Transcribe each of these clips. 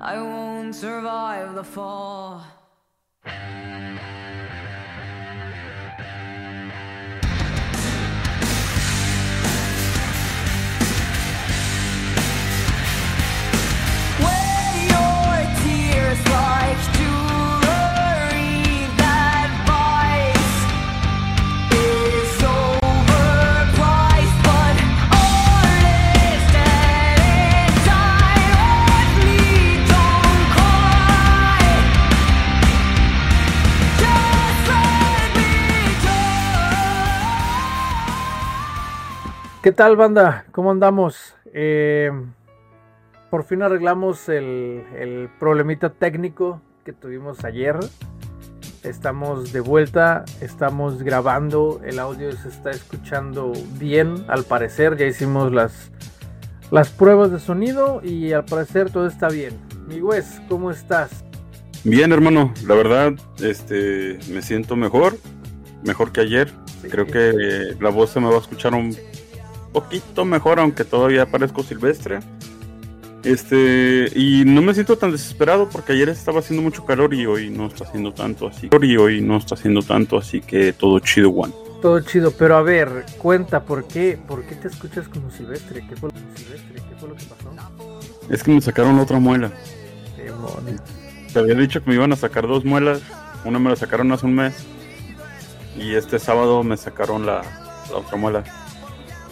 I won't survive the fall. ¿Qué tal, banda? ¿Cómo andamos? Eh, por fin arreglamos el, problemita técnico que tuvimos ayer. Estamos de vuelta, estamos grabando, el audio se está escuchando bien, al parecer. Ya hicimos las, las pruebas de sonido y al parecer todo está bien. Mi Wes, ¿cómo estás? Bien, hermano, la verdad, este, me siento mejor, mejor que ayer. Creo que la voz se me va a escuchar un poquito mejor, aunque todavía parezco silvestre. Este, y no me siento tan desesperado porque ayer estaba haciendo mucho calor y hoy no está haciendo tanto así. Y hoy no está haciendo tanto, así que todo chido, Juan. Todo chido, pero a ver, cuenta, ¿por qué, por qué te escuchas como silvestre? ¿Qué fue, silvestre? ¿Qué fue lo que pasó? Es que me sacaron otra muela. Te había dicho que me iban a sacar dos muelas. Una me la sacaron hace un mes. Y este sábado me sacaron la, la otra muela.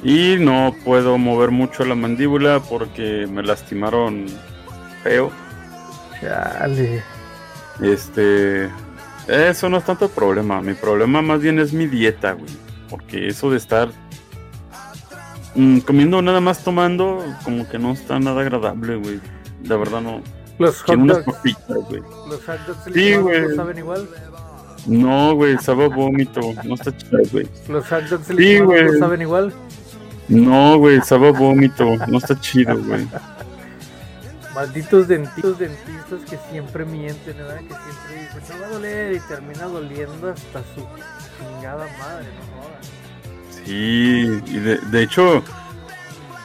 Y no puedo mover mucho la mandíbula porque me lastimaron feo. Chale. Este. Eso no es tanto el problema. Mi problema más bien es mi dieta, güey. Porque eso de estar mm, comiendo nada más tomando, como que no está nada agradable, güey. La verdad no. Los hot dogs. güey. Los hot dogs sí, güey. saben igual. No, güey, sabe vómito. No está chido, güey. Los hot dogs sí, güey. saben igual. No, güey, sabe vómito. No está chido, güey. Malditos dentistas, dentistas que siempre mienten, ¿verdad? Que siempre dicen, no va a doler y termina doliendo hasta su chingada madre, no jodas. Sí, y de, de hecho,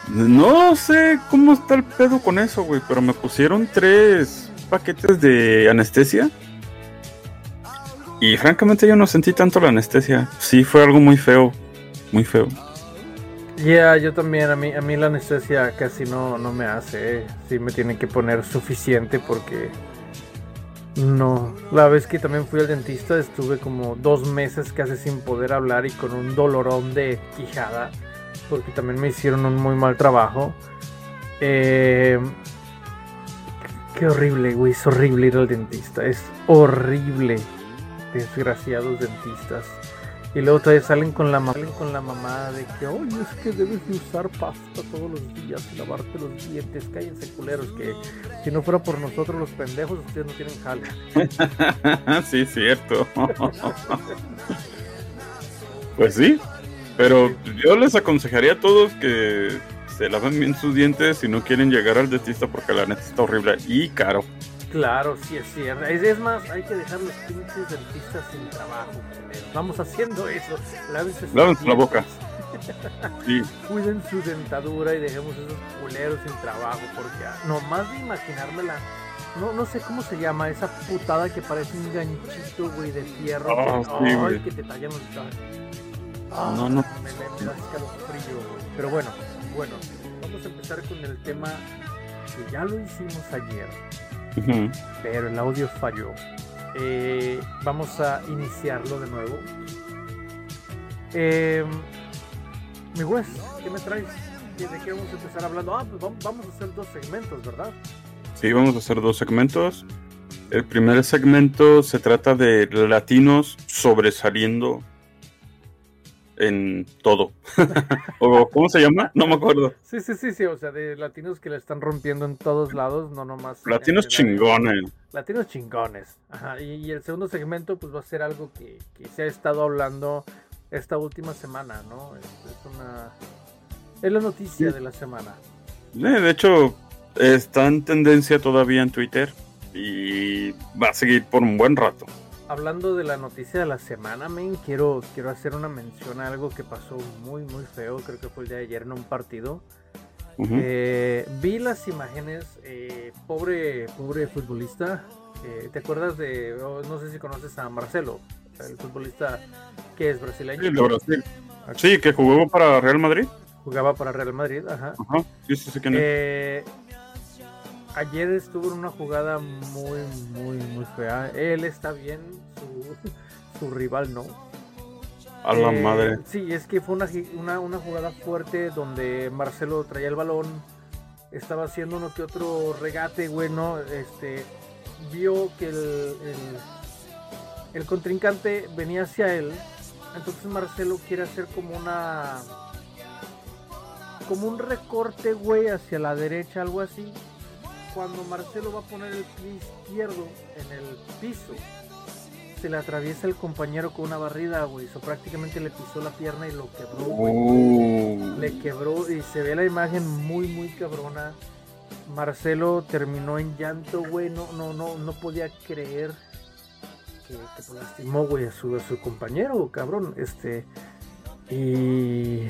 no sé cómo está el pedo con eso, güey, pero me pusieron tres paquetes de anestesia. Y francamente yo no sentí tanto la anestesia. Sí, fue algo muy feo, muy feo. Ya, yo también, a mí, a mí la anestesia casi no, no me hace, sí me tienen que poner suficiente porque no, la vez que también fui al dentista estuve como dos meses casi sin poder hablar y con un dolorón de quijada porque también me hicieron un muy mal trabajo. Eh, qué horrible, güey, es horrible ir al dentista, es horrible, desgraciados dentistas. Y luego todavía salen con la, salen con la mamá de que, oye, es que debes de usar pasta todos los días y lavarte los dientes. Cállense, culeros, que si no fuera por nosotros los pendejos, ustedes no tienen jale. sí, cierto. pues sí, pero yo les aconsejaría a todos que se laven bien sus dientes si no quieren llegar al dentista porque la neta está horrible y caro. Claro, sí es cierto. Es, más, hay que dejar los pinches dentistas sin trabajo. Vamos haciendo eso. Lávense la boca. sí. Cuiden su dentadura y dejemos esos culeros sin trabajo. Porque ah, nomás de imaginármela. No, no sé cómo se llama esa putada que parece un ganchito, güey, de fierro. Oh, que, sí, que te tallan los ah, No, no. Me, me, me frío, Pero bueno, bueno, vamos a empezar con el tema que ya lo hicimos ayer pero el audio falló. Eh, vamos a iniciarlo de nuevo. Eh, mi Wes, ¿qué me traes? ¿De qué vamos a empezar hablando? Ah, pues vamos a hacer dos segmentos, ¿verdad? Sí, vamos a hacer dos segmentos. El primer segmento se trata de latinos sobresaliendo en todo. o ¿cómo se llama? No me acuerdo. Sí, sí, sí, sí, o sea, de latinos que le están rompiendo en todos lados, no nomás. Latinos chingones. Latinos chingones. Ajá, y, el segundo segmento pues va a ser algo que, se ha estado hablando esta última semana, ¿no? Es, una es la noticia de la semana. Eh, de hecho, está en tendencia todavía en Twitter y va a seguir por un buen rato hablando de la noticia de la semana, men, quiero, quiero hacer una mención a algo que pasó muy, muy feo. Creo que fue el de ayer en un partido. Ujú. Eh, vi las imágenes, eh, pobre, pobre futbolista. eh, ¿Te acuerdas de, oh, no sé si conoces a Marcelo, el futbolista que es brasileño? Sí, de Brasil. Sí, que jugó para Real Madrid. Jugaba para Real Madrid, ajá. Ajá. Sí, sí, sí, quién es. Ayer estuvo en una jugada muy, muy, muy fea. Él está bien, su, su rival no. A la Eh, madre. Sí, es que fue una, una jugada fuerte donde Marcelo traía el balón, estaba haciendo uno que otro regate, güey, ¿no? Este, vio que el, el, el contrincante venía hacia él, entonces Marcelo quiere hacer como una... Como un recorte, güey, hacia la derecha, algo así. Cuando Marcelo va a poner el pie izquierdo en el piso, se le atraviesa el compañero con una barrida, güey. Eso prácticamente le pisó la pierna y lo quebró, güey. Uh, Le quebró y se ve la imagen muy, muy cabrona. Marcelo terminó en llanto, güey. No, no, no, no podía creer que, que lastimó, güey, a su, a su compañero, cabrón. Este. Y.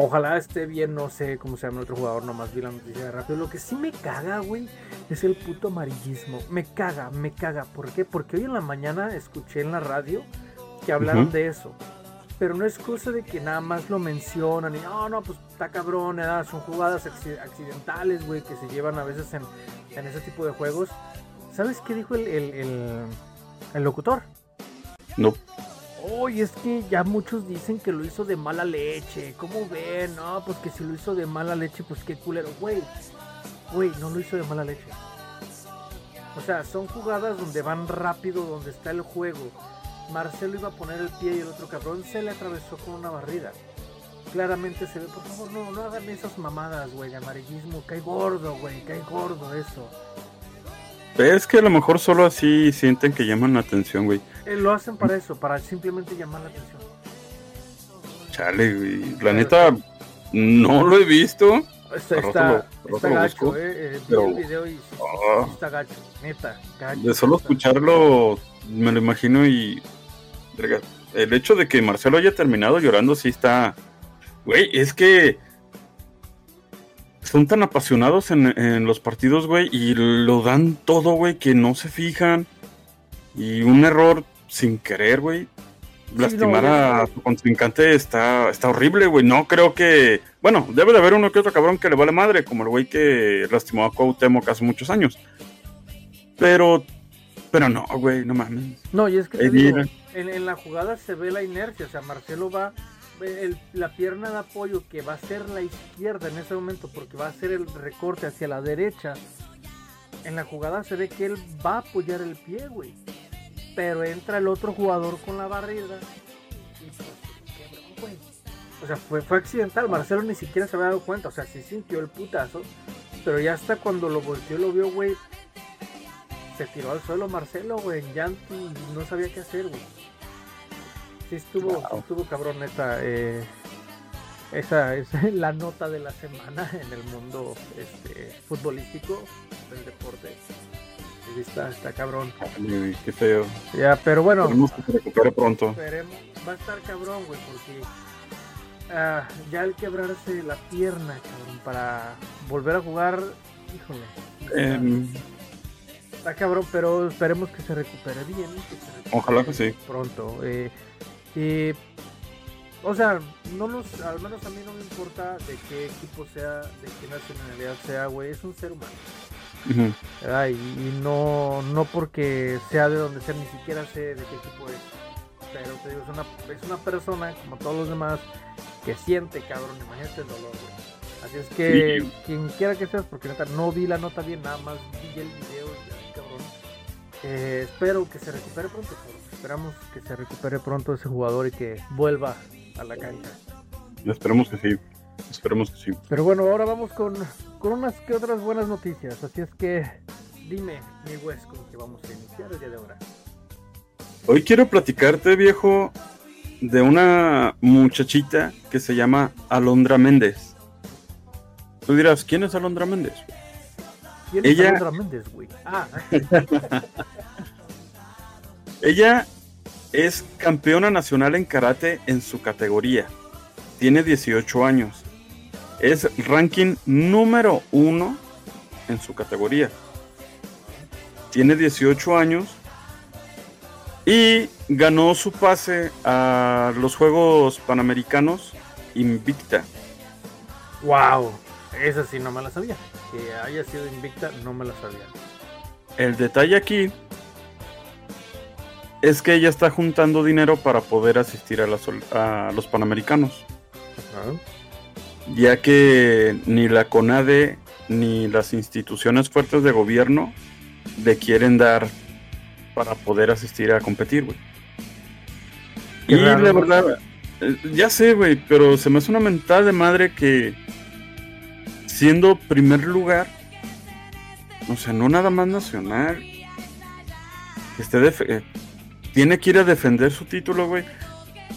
Ojalá esté bien, no sé cómo se llama el otro jugador, nomás vi la noticia de rápido. Lo que sí me caga, güey, es el puto amarillismo. Me caga, me caga. ¿Por qué? Porque hoy en la mañana escuché en la radio que hablaron de eso. Pero no es cosa de que nada más lo mencionan y no, no, pues está cabrón, ¿verdad? son jugadas acci- accidentales, güey, que se llevan a veces en, en ese tipo de juegos. ¿Sabes qué dijo el, el, el- el locutor? no. Oye, es que ya muchos dicen que lo hizo de mala leche. ¿Cómo ven? No, pues que si lo hizo de mala leche, pues qué culero. Güey, güey, no lo hizo de mala leche. O sea, son jugadas donde van rápido, donde está el juego. Marcelo iba a poner el pie y el otro cabrón se le atravesó con una barrida. Claramente se ve, por favor, no, no hagan esas mamadas, güey, de amarillismo. Cae gordo, güey, cae gordo eso. Es que a lo mejor solo así sienten que llaman la atención, güey. Eh, lo hacen para eso, para simplemente llamar la atención. Chale, güey. La neta, no lo he visto. Está, lo- gacho, busco, eh. eh, vi pero- el video y Ah. está gacho, neta, gacho. De solo escucharlo, me lo imagino y. El hecho de que Marcelo haya terminado llorando, sí está. Güey, es que. Son tan apasionados en, en los partidos, güey, y lo dan todo, güey, que no se fijan. Y un error sin querer, güey. Lastimar no, a su contrincante está, está horrible, güey. No creo que. Bueno, debe de haber uno que otro cabrón que le vale madre, como el güey que lastimó a Cuauhtémoc hace muchos años. Pero. Pero no, güey, no mames. No, y es que te digo, en, en la jugada se ve la inercia, o sea, Marcelo va, la pierna de apoyo que va a ser la izquierda en ese momento, porque va a ser el recorte hacia la derecha. En la jugada se ve que él va a apoyar el pie, güey. Pero entra el otro jugador con la barrida pues. O sea, fue, fue accidental. Marcelo ni siquiera se había dado cuenta. O sea, sí sintió el putazo. Pero ya hasta cuando lo volteó lo vio, güey. Se tiró al suelo Marcelo, güey, en llanto no sabía qué hacer, güey. Sí estuvo, sí Wow. estuvo cabrón, neta. eh, esa es la nota de la semana en el mundo este, futbolístico del deporte. Sí, está, está cabrón. Ay, Qué feo. Ya, pero bueno, Esperemos que se recupere pronto. esperemos. Va a estar cabrón, güey, porque ah, ya al quebrarse la pierna, cabrón, para volver a jugar, híjole. está- Em, Está cabrón, pero esperemos que se recupere bien. que se recupere Ojalá que sí. Pronto. eh, y, o sea, no nos, al menos a mí no me importa de qué equipo sea, de qué nacionalidad sea, güey. Es un ser humano. ¿verdad? Y, y no, no porque sea de donde sea, ni siquiera sé de qué equipo es. Pero te digo, es una, es una persona, como todos los demás, que siente, cabrón. Imagínate el dolor, güey. Así es que, Sí. quien quiera que seas, porque neta, no vi la nota bien, nada más vi el video y ya, cabrón. Eh, espero que se recupere pronto, cabrón. Esperamos que se recupere pronto ese jugador y que vuelva a la cancha. Esperemos que sí. Esperemos que sí. Pero bueno, ahora vamos con, con unas que otras buenas noticias. Así es que dime, mi Wes, con que vamos a iniciar el día de ahora. Hoy quiero platicarte, viejo, de una muchachita que se llama Alondra Méndez. Tú dirás, ¿quién es Alondra Méndez? ¿Quién es Ella- Alondra Méndez, güey? Ah, Ella es campeona nacional en karate en su categoría. Tiene 18 años. Es ranking número uno en su categoría. Tiene 18 años y ganó su pase a los Juegos Panamericanos invicta. Wow, esa sí no me la sabía. Que haya sido invicta, no me la sabía. El detalle aquí es que ella está juntando dinero para poder asistir a, las ol- a los Panamericanos, Ajá. ya que ni la CONADE ni las instituciones fuertes de gobierno le quieren dar para poder asistir a competir, güey. Y raro, la verdad, eh, ya sé, güey, pero se me hace una mentada de madre que siendo primer lugar, o sea, no nada más nacional, esté def- eh, tiene que ir a defender su título, güey,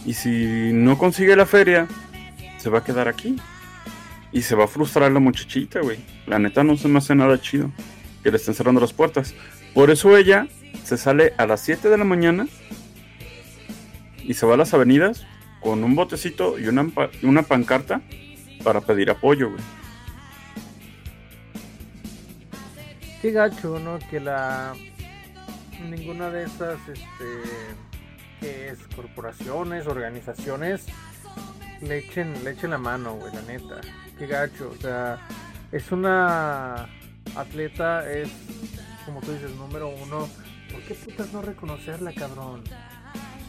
y si no consigue la feria, se va a quedar aquí. Y se va a frustrar la muchachita, güey. La neta no se me hace nada chido que le estén cerrando las puertas. Por eso ella se sale a las 7 de la mañana y se va a las avenidas con un botecito y una, una pancarta para pedir apoyo, güey. Qué gacho, ¿no? Que la. Ninguna de esas, este. Que es corporaciones, organizaciones. Le echen, le echen la mano, güey, la neta. Qué gacho, o sea. Es una. Atleta, es. Como tú dices, número uno. ¿Por qué putas no reconocerla, cabrón?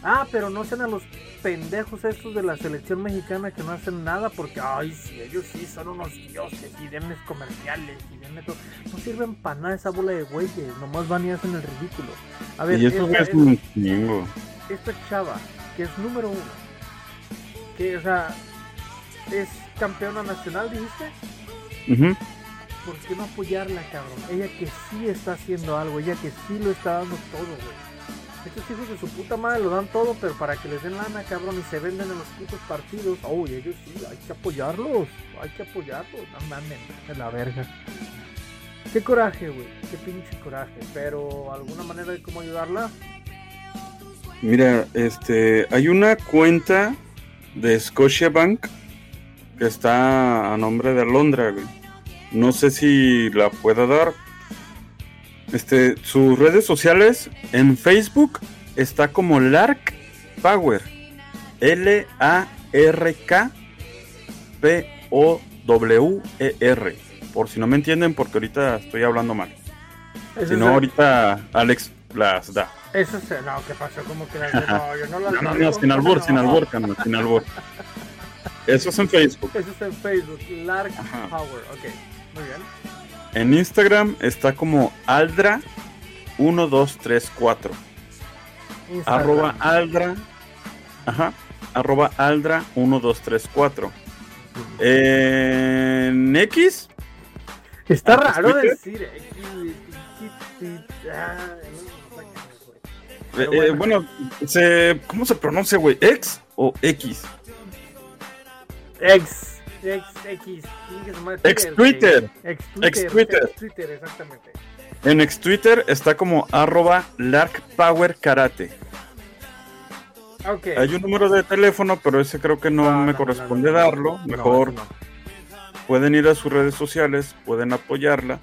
Ah, pero no sean a los pendejos estos de la selección mexicana que no hacen nada porque, ay, sí, ellos sí son unos dioses y denles comerciales y denles todo. No sirven para nada esa bola de güeyes, nomás van y hacen el ridículo. A ver, y eso esta, es un chingo. esta chava, que es número uno, que, o sea, es campeona nacional, dijiste, Ujú. ¿por qué no apoyarla, cabrón? Ella que sí está haciendo algo, ella que sí lo está dando todo, güey. Estos hijos de su puta madre lo dan todo, pero para que les den lana, cabrón, y se venden en los putos partidos. Uy, ellos sí, hay que apoyarlos, hay que apoyarlos. No mames, de la verga. Qué coraje, güey, qué pinche coraje. Pero, ¿alguna manera de cómo ayudarla? Mira, este, hay una cuenta de Scotiabank que está a nombre de Alondra, güey. No sé si la pueda dar. Este, sus redes sociales en Facebook está como Lark Power. L A R K P O W E R. Por si no me entienden, porque ahorita estoy hablando mal. Si es no, el- ahorita Alex las da. Eso es, no, ¿qué pasó? ¿Cómo que las No, yo no las No, no, no, sin albur, sin no. albur, carnal, sin albur. Eso es en Facebook. Eso está en Facebook, Lark Ajá. Power, ok, muy bien. En Instagram está como Aldra1234. Instagram. Arroba Aldra. Ajá. Arroba Aldra1234. En X. Está Ah, raro Twitter. decir X, ah, güey. eh, Pero eh, bueno. bueno, se, ¿cómo se pronuncia, güey? ¿X o X? Ex, ex, X, Ex. Twitter. Ex Twitter. Ex Twitter. Ex exactamente. En X Twitter está como arroba Lark Power Karate. Ok. Hay un número de teléfono, pero ese creo que no, No, me no, corresponde no, darlo. Mejor pueden ir a sus redes sociales, pueden apoyarla.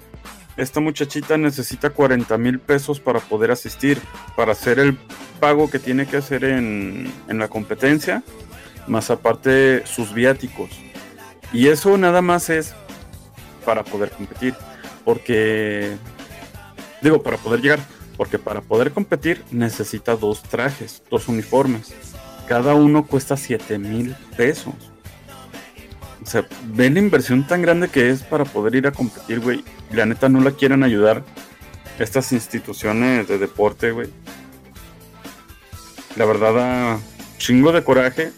Esta muchachita necesita 40 mil pesos para poder asistir, para hacer el pago que tiene que hacer en, en la competencia, más aparte sus viáticos. Y eso nada más es para poder competir, porque, digo, para poder llegar, porque para poder competir necesita dos trajes, dos uniformes. Cada uno cuesta 7 mil pesos. O sea, ven la inversión tan grande que es para poder ir a competir, güey. La neta no la quieren ayudar estas instituciones de deporte, güey. La verdad da chingo de coraje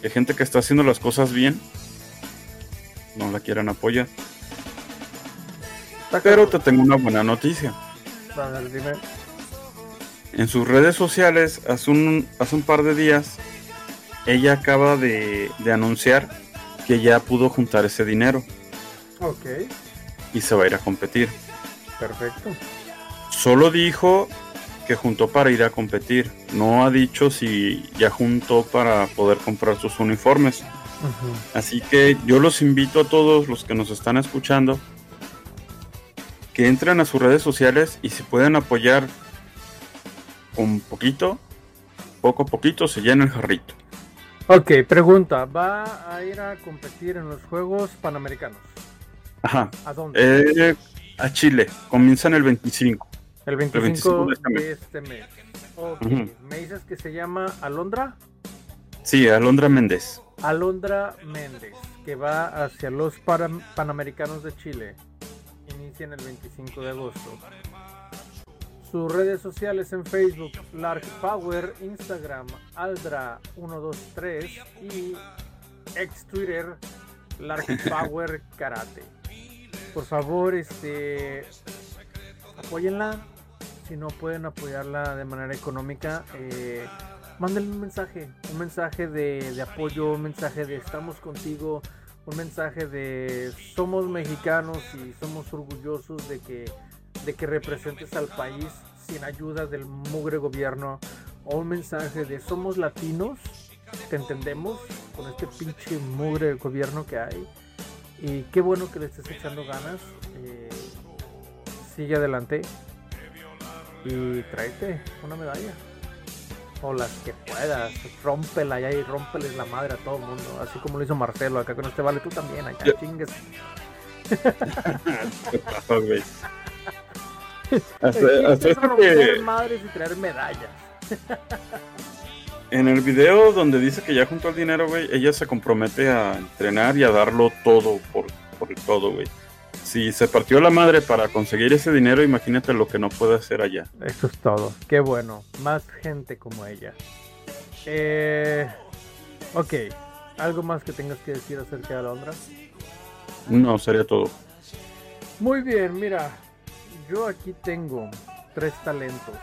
que gente que está haciendo las cosas bien no la quieran apoyar. Pero te tengo una buena noticia. Dime. En sus redes sociales, hace un, hace un par de días, ella acaba de, de anunciar que ya pudo juntar ese dinero Ok, y se va a ir a competir. perfecto. Solo dijo que juntó para ir a competir. No ha dicho si ya juntó para poder comprar sus uniformes. Así que yo los invito a todos los que nos están escuchando que entren a sus redes sociales y se pueden apoyar un poquito, poco a poquito se llena el jarrito. Ok, pregunta, ¿va a ir a competir en los Juegos Panamericanos? Ajá. ¿A dónde? Eh, a Chile, comienzan el 25. El 25, de este mes. Okay. ¿Me dices que se llama Alondra? Sí, Alondra Méndez. Alondra Méndez, que va hacia los Panamericanos de Chile. Inician el 25 de agosto. Sus redes sociales en Facebook, Lark Power, Instagram, Aldra123 y ex Twitter, Lark Power Karate. Por favor, este apóyenla. Si no pueden apoyarla de manera económica, eh, mándenle un mensaje, un mensaje de, apoyo, un mensaje de estamos contigo, un mensaje de somos mexicanos y somos orgullosos de que de que representes al país sin ayuda del mugre gobierno o un mensaje de somos latinos, te entendemos con este pinche mugre gobierno que hay y qué bueno que le estés echando ganas, eh, sigue adelante y tráete una medalla o las que puedas, rómpela ya y rómpeles la madre a todo el mundo, así como lo hizo Marcelo acá con este vale, tú también, acá chingues. hasta, hasta que... madres y traer medallas. en el video donde dice que ya juntó el dinero, güey, ella se compromete a entrenar y a darlo todo por, por todo, güey. Si se partió la madre para conseguir ese dinero, imagínate lo que no puede hacer allá. Eso es todo. Qué bueno. Más gente como ella. Eh, ok. ¿Algo más que tengas que decir acerca de Alondra? No, sería todo. Muy bien, mira. Yo aquí tengo tres talentos.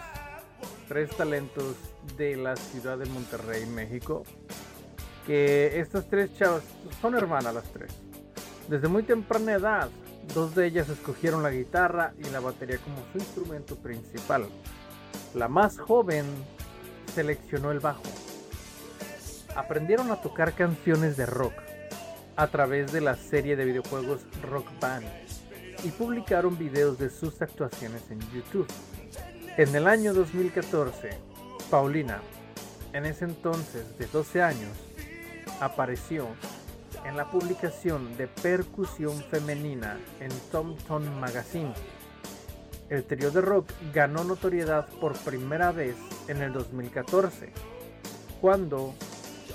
Tres talentos de la ciudad de Monterrey, México. Que estas tres chavas son hermanas las tres. Desde muy temprana edad, dos de ellas escogieron la guitarra y la batería como su instrumento principal. La más joven seleccionó el bajo. Aprendieron a tocar canciones de rock a través de la serie de videojuegos Rock Band y publicaron videos de sus actuaciones en YouTube. En el año 2014, Paulina, en ese entonces de 12 años, apareció en la publicación de percusión femenina en Tom Magazine. El trío de rock ganó notoriedad por primera vez en el 2014, cuando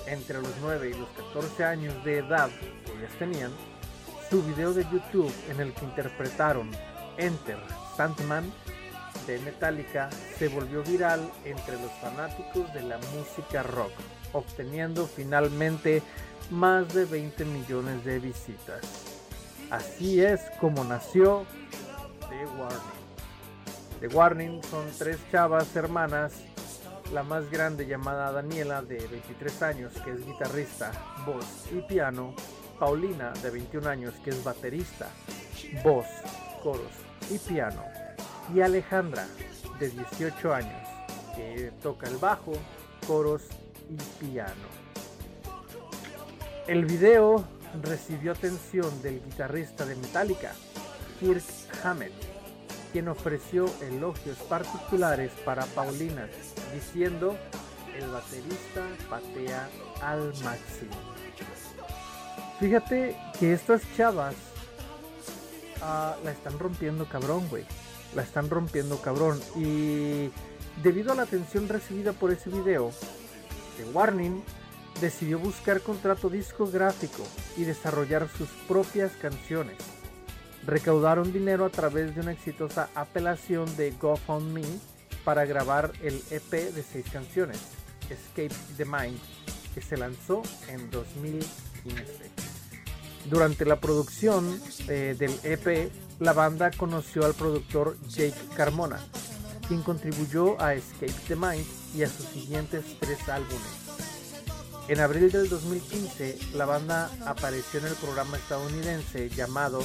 entre los 9 y los 14 años de edad que ellas tenían, su video de YouTube en el que interpretaron Enter Sandman de Metallica se volvió viral entre los fanáticos de la música rock, obteniendo finalmente más de 20 millones de visitas. Así es como nació The Warning. The Warning son tres chavas hermanas, la más grande llamada Daniela de 23 años que es guitarrista, voz y piano, Paulina de 21 años que es baterista, voz, coros y piano, y Alejandra de 18 años que toca el bajo, coros y piano. El video recibió atención del guitarrista de Metallica, Kirk Hammett, quien ofreció elogios particulares para Paulina, diciendo, el baterista patea al máximo. Fíjate que estas chavas ah, la están rompiendo cabrón, güey. La están rompiendo cabrón. Y debido a la atención recibida por ese video, The Warning decidió buscar contrato discográfico y desarrollar sus propias canciones. Recaudaron dinero a través de una exitosa apelación de GoFundMe para grabar el EP de seis canciones, Escape the Mind, que se lanzó en 2015. Durante la producción eh, del EP, la banda conoció al productor Jake Carmona, quien contribuyó a Escape the Mind y a sus siguientes tres álbumes. En abril del 2015, la banda apareció en el programa estadounidense llamado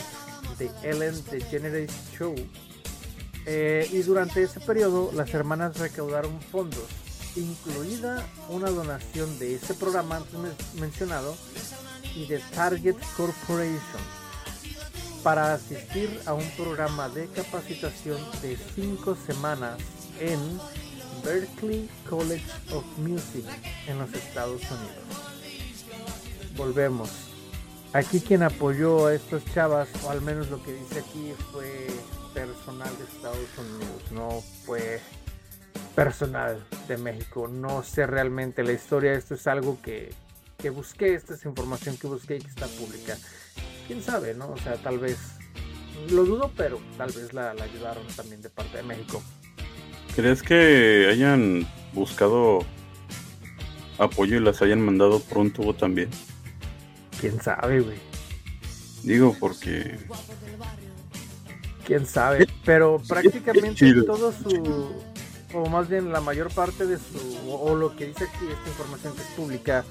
The Ellen DeGeneres Show. Eh, y durante ese periodo, las hermanas recaudaron fondos, incluida una donación de ese programa antes mencionado, y de Target Corporation para asistir a un programa de capacitación de cinco semanas en Berklee College of Music en los Estados Unidos. Volvemos. Aquí quien apoyó a estos chavas, o al menos lo que dice aquí, fue personal de Estados Unidos, no fue personal de México. No sé realmente la historia, esto es algo que, que busqué, esta es información que busqué y que está pública. Quién sabe, ¿no? O sea, tal vez, lo dudo, pero tal vez la, la ayudaron también de parte de México. ¿Crees que hayan buscado apoyo y las hayan mandado por un tubo también? Quién sabe, güey. Digo, porque quién sabe, pero prácticamente todo su, o más bien la mayor parte de su, o, lo que dice aquí, esta información que es pública,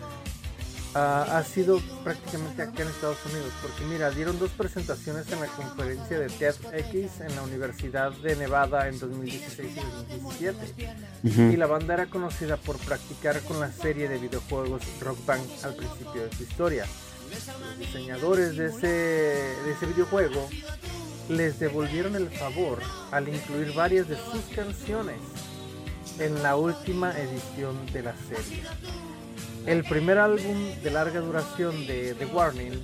ha sido prácticamente acá en Estados Unidos, porque mira, dieron dos presentaciones en la conferencia de TEDx en la Universidad de Nevada en 2016 y 2017, y la banda era conocida por practicar con la serie de videojuegos Rock Band al principio de su historia. Los diseñadores de ese, de ese videojuego les devolvieron el favor al incluir varias de sus canciones en la última edición de la serie. El primer álbum de larga duración de The Warning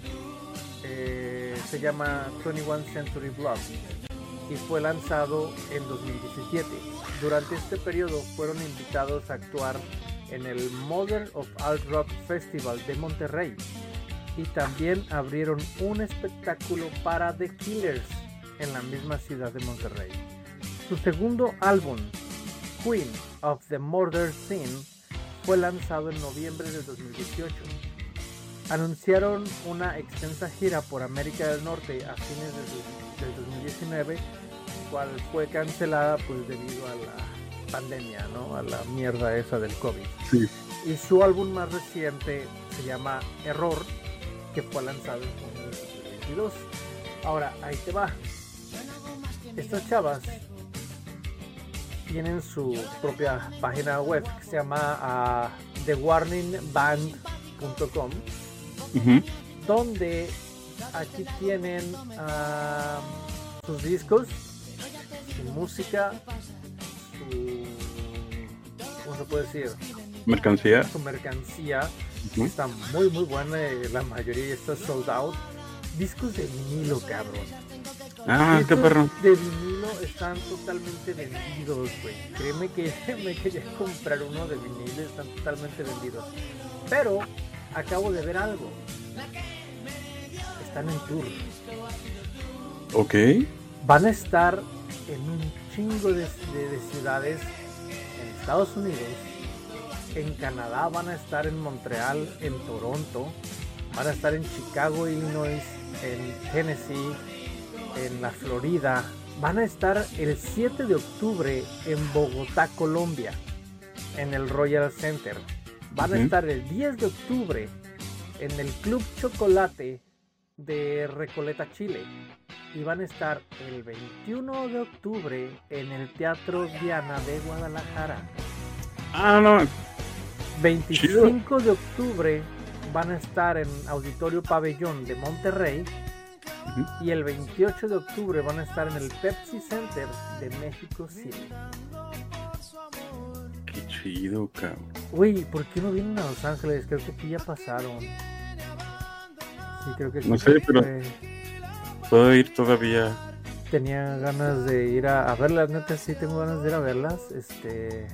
eh, se llama 21 Century Blood y fue lanzado en 2017. Durante este periodo fueron invitados a actuar en el Mother of Alt Rock Festival de Monterrey y también abrieron un espectáculo para The Killers en la misma ciudad de Monterrey. Su segundo álbum, Queen of the Murder Scene, fue lanzado en noviembre de 2018. Anunciaron una extensa gira por América del Norte a fines del 2019, cual fue cancelada pues debido a la pandemia, ¿no? A la mierda esa del COVID. Y su álbum más reciente se llama Error, que fue lanzado en 2022. Ahora, ahí te va estas chavas tienen su propia página web que se llama uh, thewarningband.com donde aquí tienen ah, sus discos, su música, su ¿cómo se puede decir? Mercancía. Su mercancía. Está muy muy buena, la mayoría está sold out. Discos de vinilo, cabrón. Ah, qué perro. De vinilo están totalmente vendidos, güey. Créeme que me quería comprar uno de vinilo, están totalmente vendidos. Pero acabo de ver algo. Están en tour. Ok. Van a estar en un chingo de, de ciudades en Estados Unidos. En Canadá van a estar en Montreal, en Toronto. Van a estar en Chicago, Illinois, en Tennessee, en la Florida. Van a estar el 7 de octubre en Bogotá, Colombia, en el Royal Center. Van a estar el 10 de octubre en el Club Chocolate de Recoleta, Chile. Y van a estar el 21 de octubre en el Teatro Diana de Guadalajara. Ah, no. 25 de octubre van a estar en Auditorio Pabellón de Monterrey. Y el 28 de octubre van a estar en el Pepsi Center de México City. Qué chido, cabrón. Uy, ¿por qué no vienen a Los Ángeles? Creo que aquí ya pasaron. Sí, creo que No sé, pero puedo ir todavía. Tenía ganas de ir a, a verlas, neta, sí tengo ganas de ir a verlas. Este.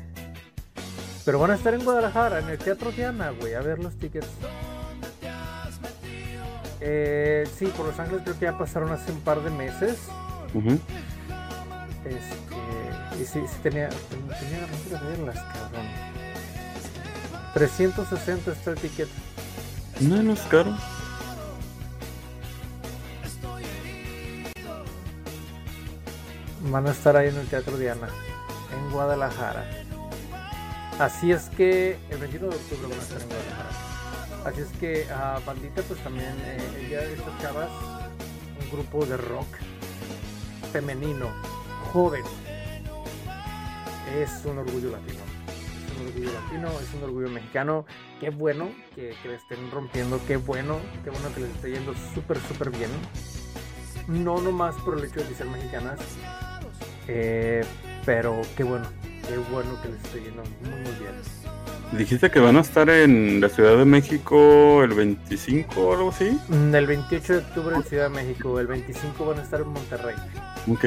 Pero van a estar en Guadalajara, en el Teatro Diana, güey, a ver los tickets. Eh, sí, por Los Ángeles creo que ya pasaron hace un par de meses. Este, y sí, sí tenía, tenía ganas de verlas, cabrón. 360 está el ticket. No, no es caro. Van a estar ahí en el Teatro Diana, en Guadalajara. Así es que el 21 de octubre van a estar en Guadalajara. Así es que a Bandita pues también eh, ella de estas un grupo de rock femenino, joven. Es un orgullo latino. Es un orgullo latino, es un orgullo mexicano. Qué bueno que, que le estén rompiendo, qué bueno, qué bueno que les esté yendo súper, súper bien. No nomás por el hecho de ser mexicanas, eh, pero qué bueno, qué bueno que les esté yendo muy, muy bien. Dijiste que van a estar en la Ciudad de México el 25 o algo así. Mm, El 28 de octubre en Ciudad de México, el 25 van a estar en Monterrey. Ok,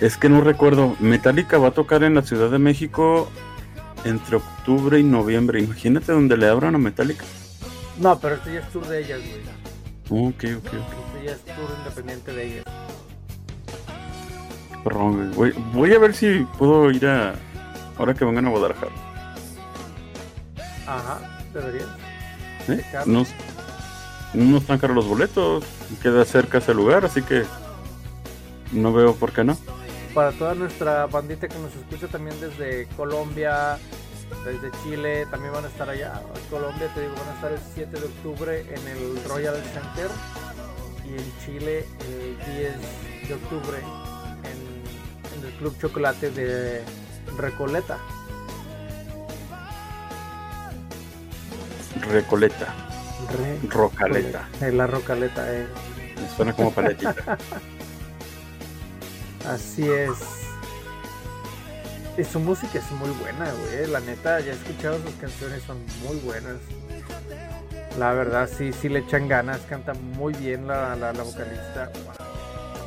es que no recuerdo. Metallica va a tocar en la Ciudad de México entre octubre y noviembre. Imagínate donde le abran a Metallica. No, pero este ya es tour de ellas, güey. Ok, ok, ok. Este ya es tour independiente de ellas. Perdón, güey. Voy a ver si puedo ir a. Ahora que vengan a Guadalajara. Ajá, deberían. ¿eh? No, no están caros los boletos. Queda cerca ese lugar, así que. No veo por qué no. Para toda nuestra bandita que nos escucha también desde Colombia, desde Chile, también van a estar allá. En Colombia, te digo, van a estar el 7 de octubre en el Royal Center y en Chile el 10 de octubre en, en el Club Chocolate de Recoleta. Recoleta, Re- Rocaleta. Eh, La Rocaleta, eh. Me suena como paletita. Así es. Y su música es muy buena, güey. La neta, ya he escuchado sus canciones, son muy buenas. La verdad, sí, sí le echan ganas, canta muy bien la, la, la vocalista.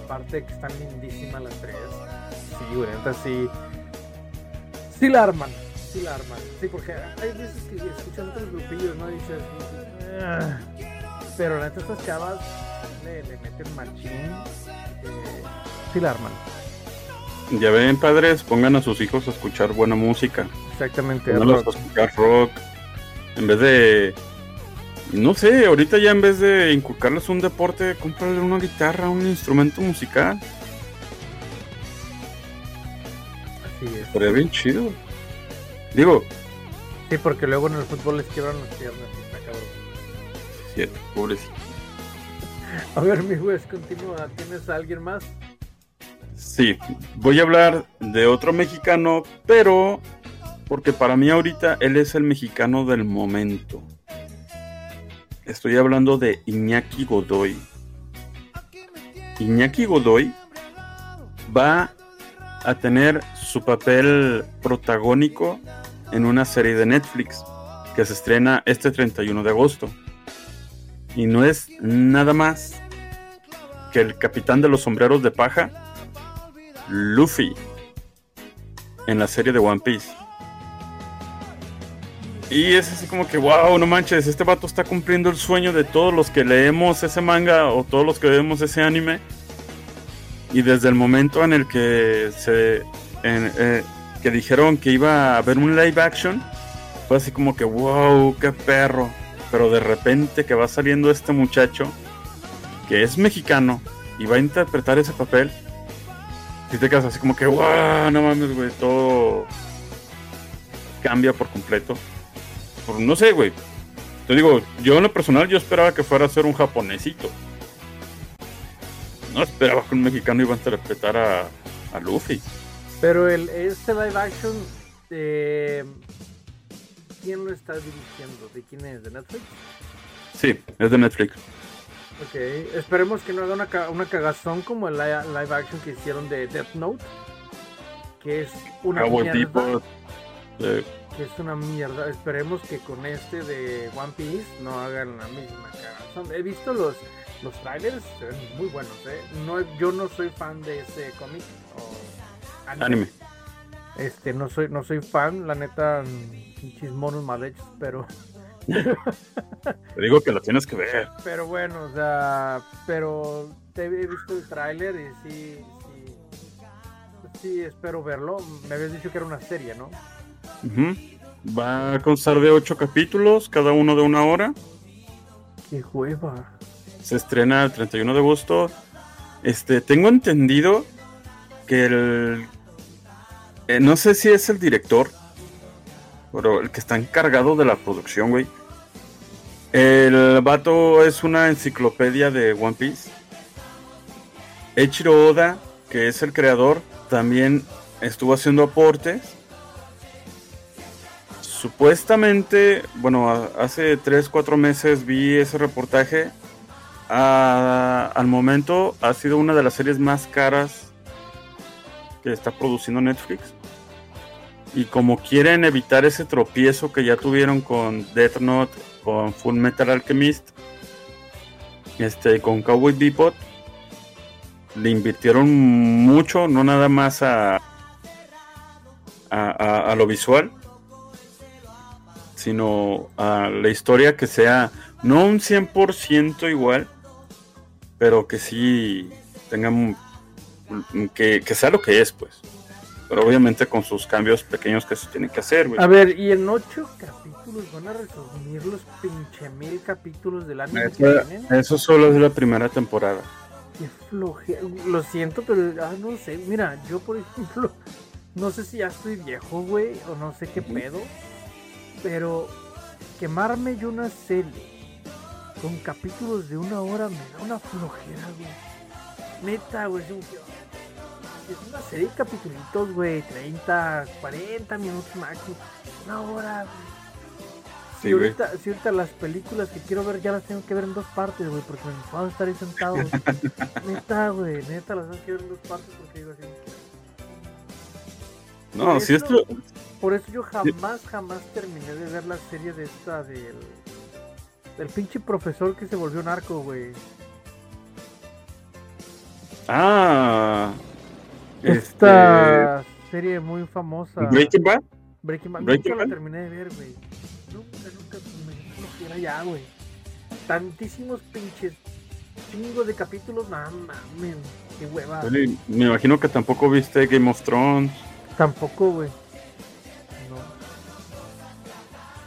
Aparte de que están lindísimas las tres. Sí, güey, neta, sí. Sí la arman, sí la arman. Sí, porque hay veces que escuchas otros grupillos, ¿no? Y dices, "Ah". pero la neta, estas chavas le, le meten machín. eh, sí la arman. Ya ven, padres, pongan a sus hijos a escuchar buena música. Exactamente. Pónganlos a escuchar rock. En vez de. No sé, ahorita ya en vez de inculcarles un deporte, cómprale una guitarra, un instrumento musical. Así es. Estaría bien chido. Digo, Sí, porque luego en el fútbol les quiebran las piernas. Está cabrón. cierto, pobrecito. A ver, mi juez, continúa. ¿Tienes a alguien más? Sí, voy a hablar de otro mexicano, pero porque para mí ahorita él es el mexicano del momento. Estoy hablando de Iñaki Godoy. Iñaki Godoy va a tener su papel protagónico en una serie de Netflix que se estrena este 31 de agosto. Y no es nada más que el capitán de los sombreros de paja, Luffy en la serie de One Piece. Y es así como que, wow, no manches, este vato está cumpliendo el sueño de todos los que leemos ese manga o todos los que vemos ese anime. Y desde el momento en el que se eh, que dijeron que iba a haber un live action, fue así como que, wow, qué perro. Pero de repente que va saliendo este muchacho, que es mexicano, y va a interpretar ese papel, si te quedas así como que, wow, no mames, güey, todo cambia por completo. Por- no sé, güey. Te digo, yo en lo personal yo esperaba que fuera a ser un japonesito. No esperaba que un mexicano iba a interpretar a, a Luffy. Pero el, este live action, eh, ¿quién lo está dirigiendo? ¿De quién es? ¿De Netflix? Sí, es de Netflix. Ok, esperemos que no haga una, una cagazón como el li- live action que hicieron de Death Note. Que es una Cowboy mierda. Eh, Que es una mierda. Esperemos que con este de One Piece no hagan la misma cagazón. He visto los, los trailers, se ven muy buenos, ¿eh? No, yo no soy fan de ese cómic o anime. Este, no soy, no soy fan, la neta, mm, chismonos mal hechos, pero, Te digo que lo tienes que ver. pero bueno, o sea, pero te he visto el tráiler y sí, sí, sí, espero verlo. Me habías dicho que era una serie, ¿no? Va a constar de ocho capítulos, cada uno de una hora. Qué hueva. Se estrena el 31 de agosto. Este, tengo entendido que el. Eh, no sé si es el director, pero el que está encargado de la producción, güey. El vato es una enciclopedia de One Piece. Eiichiro Oda, que es el creador, también estuvo haciendo aportes. Su supuestamente, bueno, hace 3, 4 meses vi ese reportaje. Al momento ha sido una de las series más caras que está produciendo Netflix. Y como quieren evitar ese tropiezo que ya tuvieron con Death Note, con Full Metal Alchemist, este, con Cowboy Bebop, le invirtieron mucho, no nada más a, a, lo visual, sino a la historia que sea no un 100% igual, pero que sí tenga un- que, que sea lo que es, pues. Pero obviamente con sus cambios pequeños que se tienen que hacer, güey. A ver, y en ocho capítulos van a resumir los pinche mil capítulos del anime que Eso, tienen. eso solo es la primera temporada. Qué flojera. Lo siento, pero ah, no sé. Mira, yo por ejemplo, no sé si ya estoy viejo, güey, o no sé qué pedo. Pero quemarme yo una serie con capítulos de una hora me da una flojera, güey. Neta, güey. Es un- Es una serie de capítulos, güey. 30, 40 minutos máximo. Una hora, güey. Sí, si, ahorita, si ahorita las películas que quiero ver ya las tengo que ver en dos partes, güey, porque me puedo estar ahí sentado. neta, güey, neta las tengo que ver en dos partes porque digo así. no si Eso- esto. Por eso yo jamás, jamás terminé de ver la serie de esta del. Del pinche profesor que se volvió narco, güey. Ah. Esta serie muy famosa. Este, Breaking Bad. Breaking Bad. Breaking nunca la terminé de ver, güey. Nunca, nunca me flojera ya, güey. Tantísimos pinches chingos de capítulos, no mames, qué hueva. Me imagino que tampoco viste Game of Thrones. Tampoco, güey.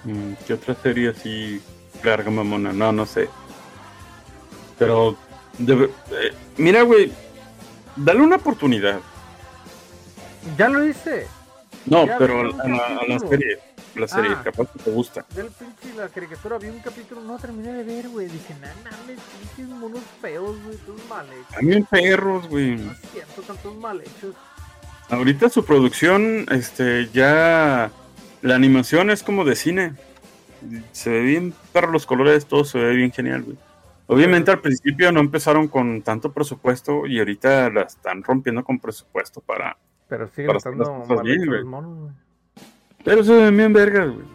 No. Mm, ¿Qué otra serie así larga, mamona? No, no sé. Pero, eh, mira, güey, dale una oportunidad. Ya lo hice. No, Ya pero a a la serie, la serie, Ah. capaz que te gusta. Del pinche la caricatura vi un capítulo, no terminé de ver, güey. Dije, nah, mames, pinches monos feos, güey, todos mal hechos. También perros, güey. No es cierto, están todos mal hechos. Ahorita su producción, este, ya la animación es como de cine. Se ve bien perro los colores, todo se ve bien genial, güey. Obviamente al principio no empezaron con tanto presupuesto y ahorita la están rompiendo con presupuesto para... Pero siguen estando mal bien, los monos, güey. Pero se ven bien vergas, güey.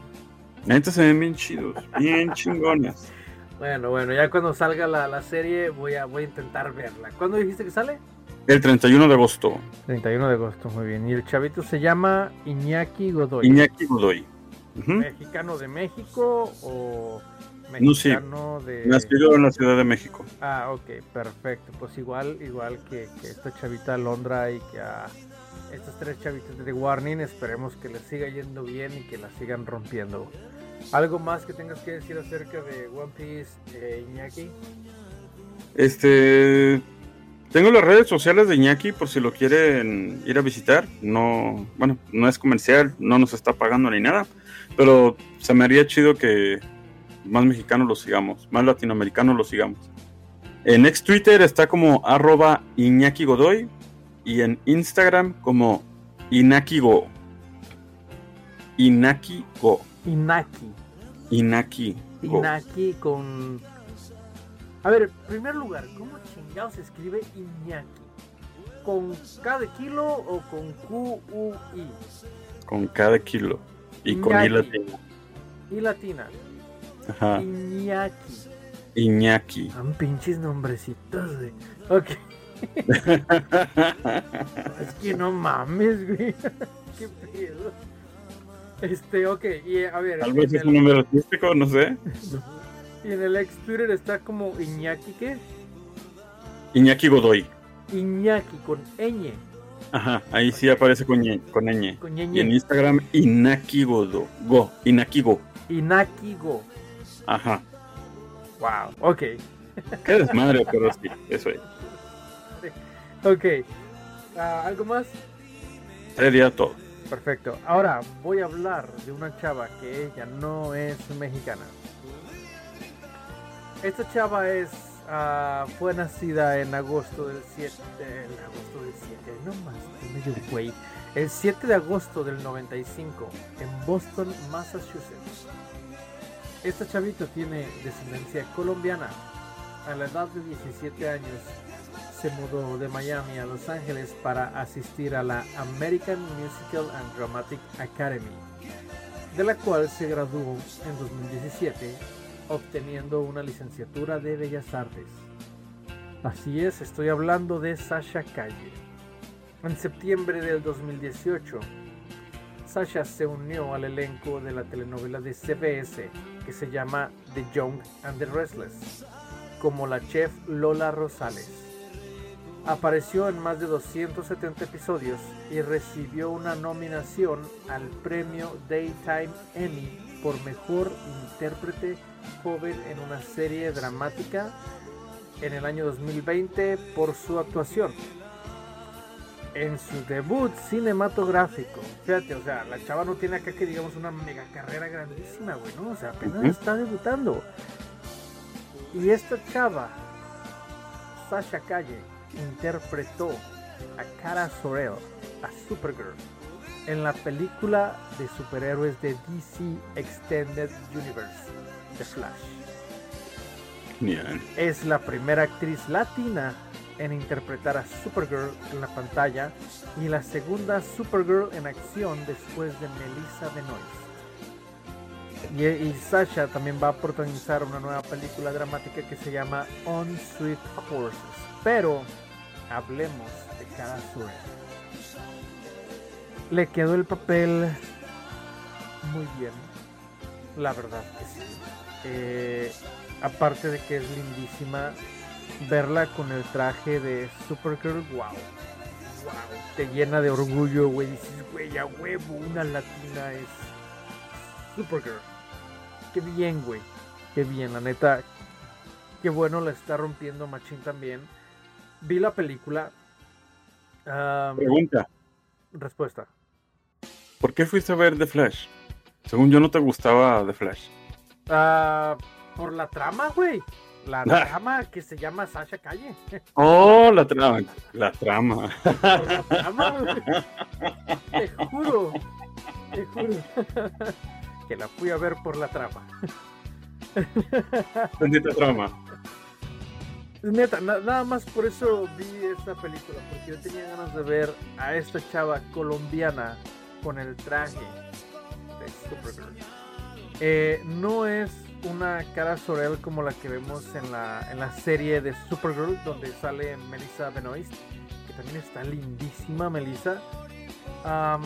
Neta se ven bien chidos, bien chingones. Bueno, bueno, ya cuando salga la, la serie voy a, voy a intentar verla. ¿Cuándo dijiste que sale? El 31 de agosto, 31 de agosto, muy bien. Y el chavito se llama Iñaki Godoy. Iñaki Godoy. ¿Mexicano de México o No sé. mexicano de...? Nacido en la Ciudad de México. Ah, ok, perfecto. Pues igual, igual que, que esta chavita Londra y que a estos tres chavitos de Warning, esperemos que les siga yendo bien y que la sigan rompiendo. ¿Algo más que tengas que decir acerca de One Piece, eh, Iñaki? Este. Tengo las redes sociales de Iñaki por si lo quieren ir a visitar. No, bueno, no es comercial, no nos está pagando ni nada. Pero se me haría chido que más mexicanos lo sigamos, más latinoamericanos lo sigamos. En ex Twitter está como arroba Iñaki Godoy y en Instagram como Inakigo. Inakigo. Inaki. Inaki. Inaki con... A ver, en primer lugar, ¿cómo chingado se escribe Iñaki? ¿Con K de kilo o con Q-U-I? Con cada kilo. Y con I latina. Y latina. Ajá. Iñaki. Iñaki. Son pinches nombrecitos, güey. Ok. Es que no mames, güey. Qué pedo. Este, ok, y a ver. Tal vez es el- un número artístico, no sé. Y en el ex Twitter está como Iñaki, ¿qué? Iñaki Godoy. Iñaki con ñ. Ajá, ahí sí aparece con, ñe- con ñ. Con Y en. Instagram, Inaki Godo. Go. Inaki Go. Inaki Go. Ajá. Wow, ok. Qué desmadre, pero sí, eso es. Ok. Ah, ¿Algo más? Sería todo. Perfecto. Ahora voy a hablar de una chava que ella no es mexicana. Esta chava es ah, fue nacida en agosto del 7. En agosto del 7. No más, medio güey. el 7 de agosto del 95 en Boston, Massachusetts. Esta chavita tiene descendencia colombiana. A la edad de 17 años se mudó de Miami a Los Ángeles para asistir a la American Musical and Dramatic Academy, de la cual se graduó en 2017, obteniendo una licenciatura de Bellas Artes. Así es, estoy hablando de Sasha Calle. En septiembre del 2018, Sasha se unió al elenco de la telenovela de CBS que se llama The Young and the Restless, como la chef Lola Rosales. Apareció en más de 270 episodios y recibió una nominación al premio Daytime Emmy por mejor intérprete joven en una serie dramática en el año 2020 por su actuación en su debut cinematográfico. Fíjate, o sea, la chava no tiene acá que digamos una mega carrera grandísima, güey, ¿no? O sea, apenas está debutando. Y esta chava, Sasha Calle, interpretó a Cara Sorel, a Supergirl, en la película de superhéroes de DC Extended Universe, The Flash. Es la primera actriz latina en interpretar a Supergirl en la pantalla y la segunda Supergirl en acción después de Melissa Benoist. Y, y, Sasha también va a protagonizar una nueva película dramática que se llama On Sweet Horses. Pero hablemos de cada suerte. Le quedó el papel muy bien, la verdad que sí. Eh, aparte de que es lindísima, verla con el traje de Supergirl, wow. Wow, te llena de orgullo, güey. Dices, güey, a huevo, una latina es Supergirl. Qué bien, güey. Qué bien, la neta. Qué bueno la está rompiendo Machín también. Vi la película. Um, Pregunta. Respuesta. ¿Por qué fuiste a ver The Flash? Según yo no te gustaba The Flash. Uh, por la trama, güey. La trama que se llama Sasha Calle. Oh, la trama. La trama. Por la trama, güey. Te juro. Te juro. Que la fui a ver por la trama. Bendita trama. Neta, na nada más por eso vi esta película, porque yo tenía ganas de ver a esta chava colombiana con el traje de Supergirl. Eh, no es una cara Sorel como la que vemos en la, en la serie de Supergirl, donde sale Melissa Benoist, que también está lindísima Melissa. Um,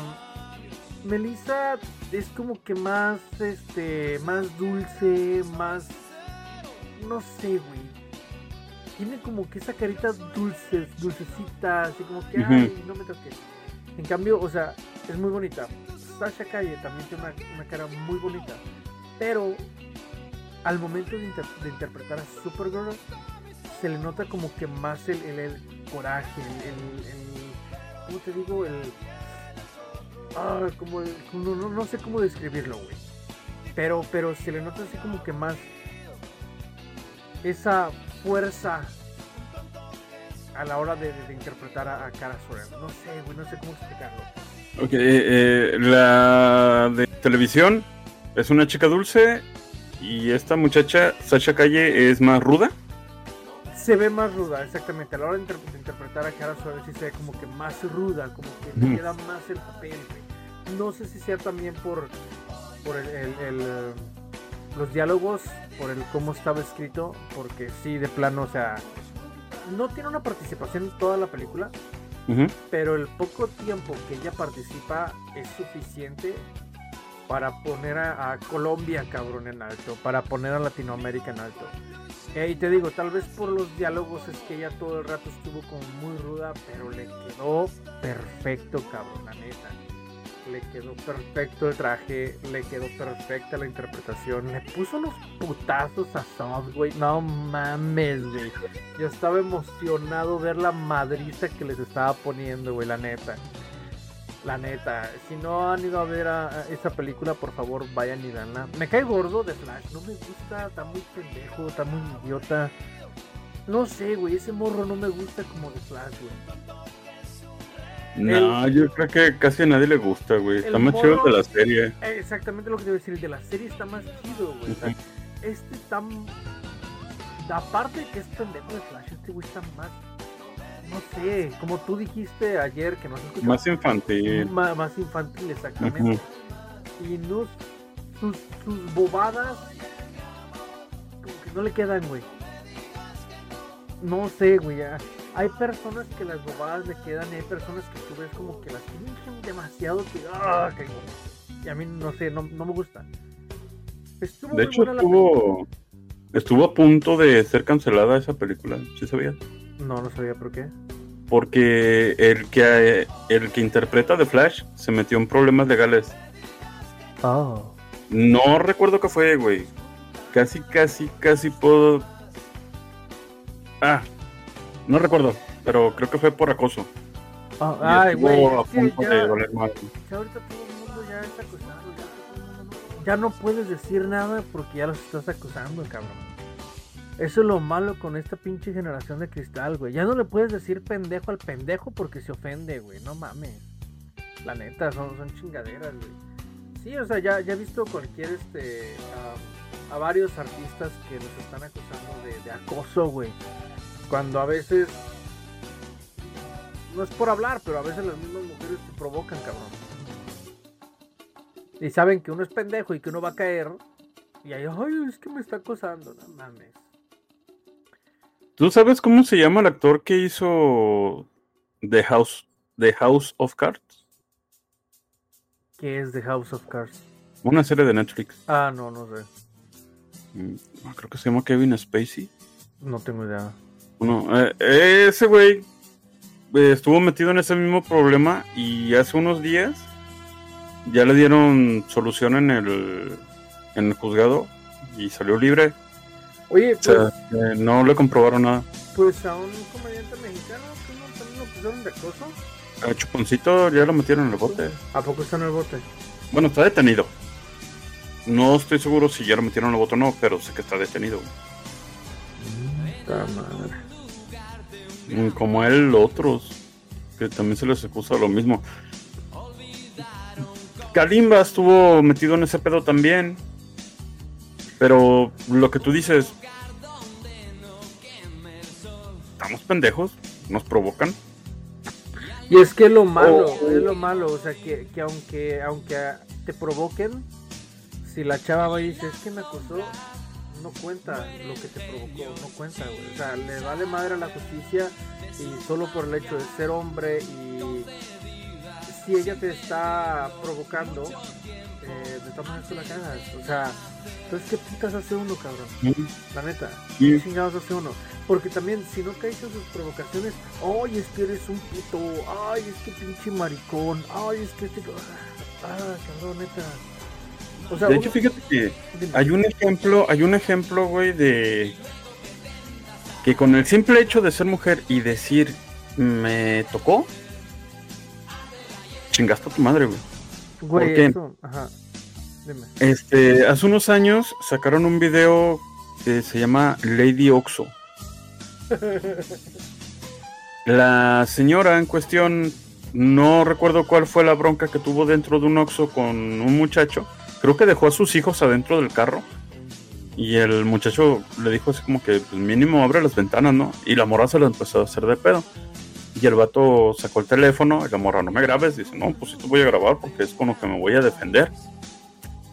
Melissa es como que más, este, más dulce, más, no sé, güey. Tiene como que esa carita dulce, dulcecita, así como que, ay, no me toques. En cambio, o sea, es muy bonita. Sasha Calle también tiene una, una cara muy bonita. Pero al momento de, inter de, interpretar a Supergirl, se le nota como que más el, el, el coraje, el, el, ¿Cómo te digo? El. Ah, como el, no, no, no, sé cómo describirlo, güey. Pero, pero se le nota así como que más. Esa fuerza a la hora de, interpretar a, a Cara. No sé, güey, no sé cómo explicarlo. Ok, eh, la de televisión es una chica dulce y esta muchacha, Sasha Calle, es más ruda. Se ve más ruda, exactamente. A la hora de, inter de interpretar a Cara Suárez sí se ve como que más ruda, como que le queda más el papel. Güey. No sé si sea también por, por el, el, el, los diálogos, por el cómo estaba escrito, porque sí, de plano, o sea, no tiene una participación en toda la película, uh -huh. pero el poco tiempo que ella participa es suficiente para poner a, a, Colombia, cabrón, en alto, para poner a Latinoamérica en alto. Eh, y te digo, tal vez por los diálogos es que ella todo el rato estuvo como muy ruda, pero le quedó perfecto, cabrón, la neta. Le quedó perfecto el traje, le quedó perfecta la interpretación, le puso los putazos a Soft, güey. No mames, güey. Yo estaba emocionado ver la madriza que les estaba poniendo, güey, la neta. La neta, si no han ido a ver a esa película, por favor vayan y danla. Me cae gordo de Flash, no me gusta, está muy pendejo, está muy idiota. No sé, güey, ese morro no me gusta como de Flash, güey. No, yo creo que casi a nadie le gusta, güey. Está El más chido morro- de la serie. Eh, Exactamente lo que te iba a decir. El de la serie está más chido, güey. Este está. Aparte de que es pendejo de Flash, este güey está más. No sé, como tú dijiste ayer que no se escuchó. Más infantil. más infantil, exactamente. Y no. Sus, sus bobadas. Como que no le quedan, güey. No sé, güey. ya. Hay personas que las bobadas le quedan y hay personas que tú ves como que las fingen demasiado que. ¡Ah! que- y a mí no sé, no, no me gusta. Estuvo De hecho, estuvo. Estuvo a punto de ser cancelada esa película. ¿Sí sabías? No, no sabía por qué. Porque el que, el que interpreta de Flash se metió en problemas legales. Oh. No recuerdo qué fue, güey. Casi, casi, casi puedo. Ah, no recuerdo, pero creo que fue por acoso. Y ay, güey. a punto ya- de que ahorita todo el mundo ya es acusado. Ya, ya no puedes decir nada porque ya los estás acusando, cabrón. Eso es lo malo con esta pinche generación de cristal, güey. Ya no le puedes decir pendejo al pendejo porque se ofende, güey. No mames. La neta, son, son chingaderas, güey. Sí, o sea, ya, ya he visto cualquier, este, am, a varios artistas que los están acusando de, de acoso, güey. Cuando a veces, no es por hablar, pero a veces las mismas mujeres te provocan, cabrón. Y saben que uno es pendejo y que uno va a caer. Y ahí, ay, es que me está acosando, no mames. ¿Tú sabes cómo se llama el actor que hizo The House, The House of Cards? ¿Qué es The House of Cards? Una serie de Netflix. Ah, no, no sé. Mm, Creo que se llama Kevin Spacey. No tengo idea. Bueno, eh, ese güey eh, estuvo metido en ese mismo problema y hace unos días ya le dieron solución en el, en el juzgado y salió libre. Oye, O pues, sea, eh, no le comprobaron nada. pues a un comediante mexicano que no también lo pusieron de acoso. A Chuponcito ya lo metieron en el bote. ¿A poco está en el bote? Bueno, está detenido. No estoy seguro si ya lo metieron en el bote o no, pero sé que está detenido. Puta madre. Como él, otros, que también se les acusa lo mismo. Kalimba estuvo metido en ese pedo también. Pero lo que tú dices. Estamos pendejos, nos provocan. Y es que lo malo, Oh. es lo malo, o sea, que, que aunque aunque te provoquen, si la chava va y dice, es que me acosó, no cuenta lo que te provocó, no cuenta, güey. O sea, le vale madre a la justicia y solo por el hecho de ser hombre y si ella te está provocando, eh, todas maneras tú la cagas. O sea, entonces, ¿qué putas hace uno, cabrón? La neta, ¿qué chingados hace uno? Porque también, si no caes en sus provocaciones, ay, es que eres un puto, ay, es que pinche maricón, ay, es que este. Ah, cabrón, neta. O sea, De hecho, uno- fíjate que hay un ejemplo, hay un ejemplo, güey, de que con el simple hecho de ser mujer y decir me tocó, chingaste a tu madre, güey. güey, ¿por qué? eso, ajá. Dime. Este, hace unos años sacaron un video que se llama Lady Oxo. La señora en cuestión, no recuerdo cuál fue la bronca que tuvo dentro de un Oxxo con un muchacho. Creo que dejó a sus hijos adentro del carro. Y el muchacho le dijo así como que, pues mínimo abre las ventanas, ¿no? Y la morra se la empezó a hacer de pedo. Y el vato sacó el teléfono y la morra, no me grabes. Dice, no, pues sí te voy a grabar porque es con lo que me voy a defender.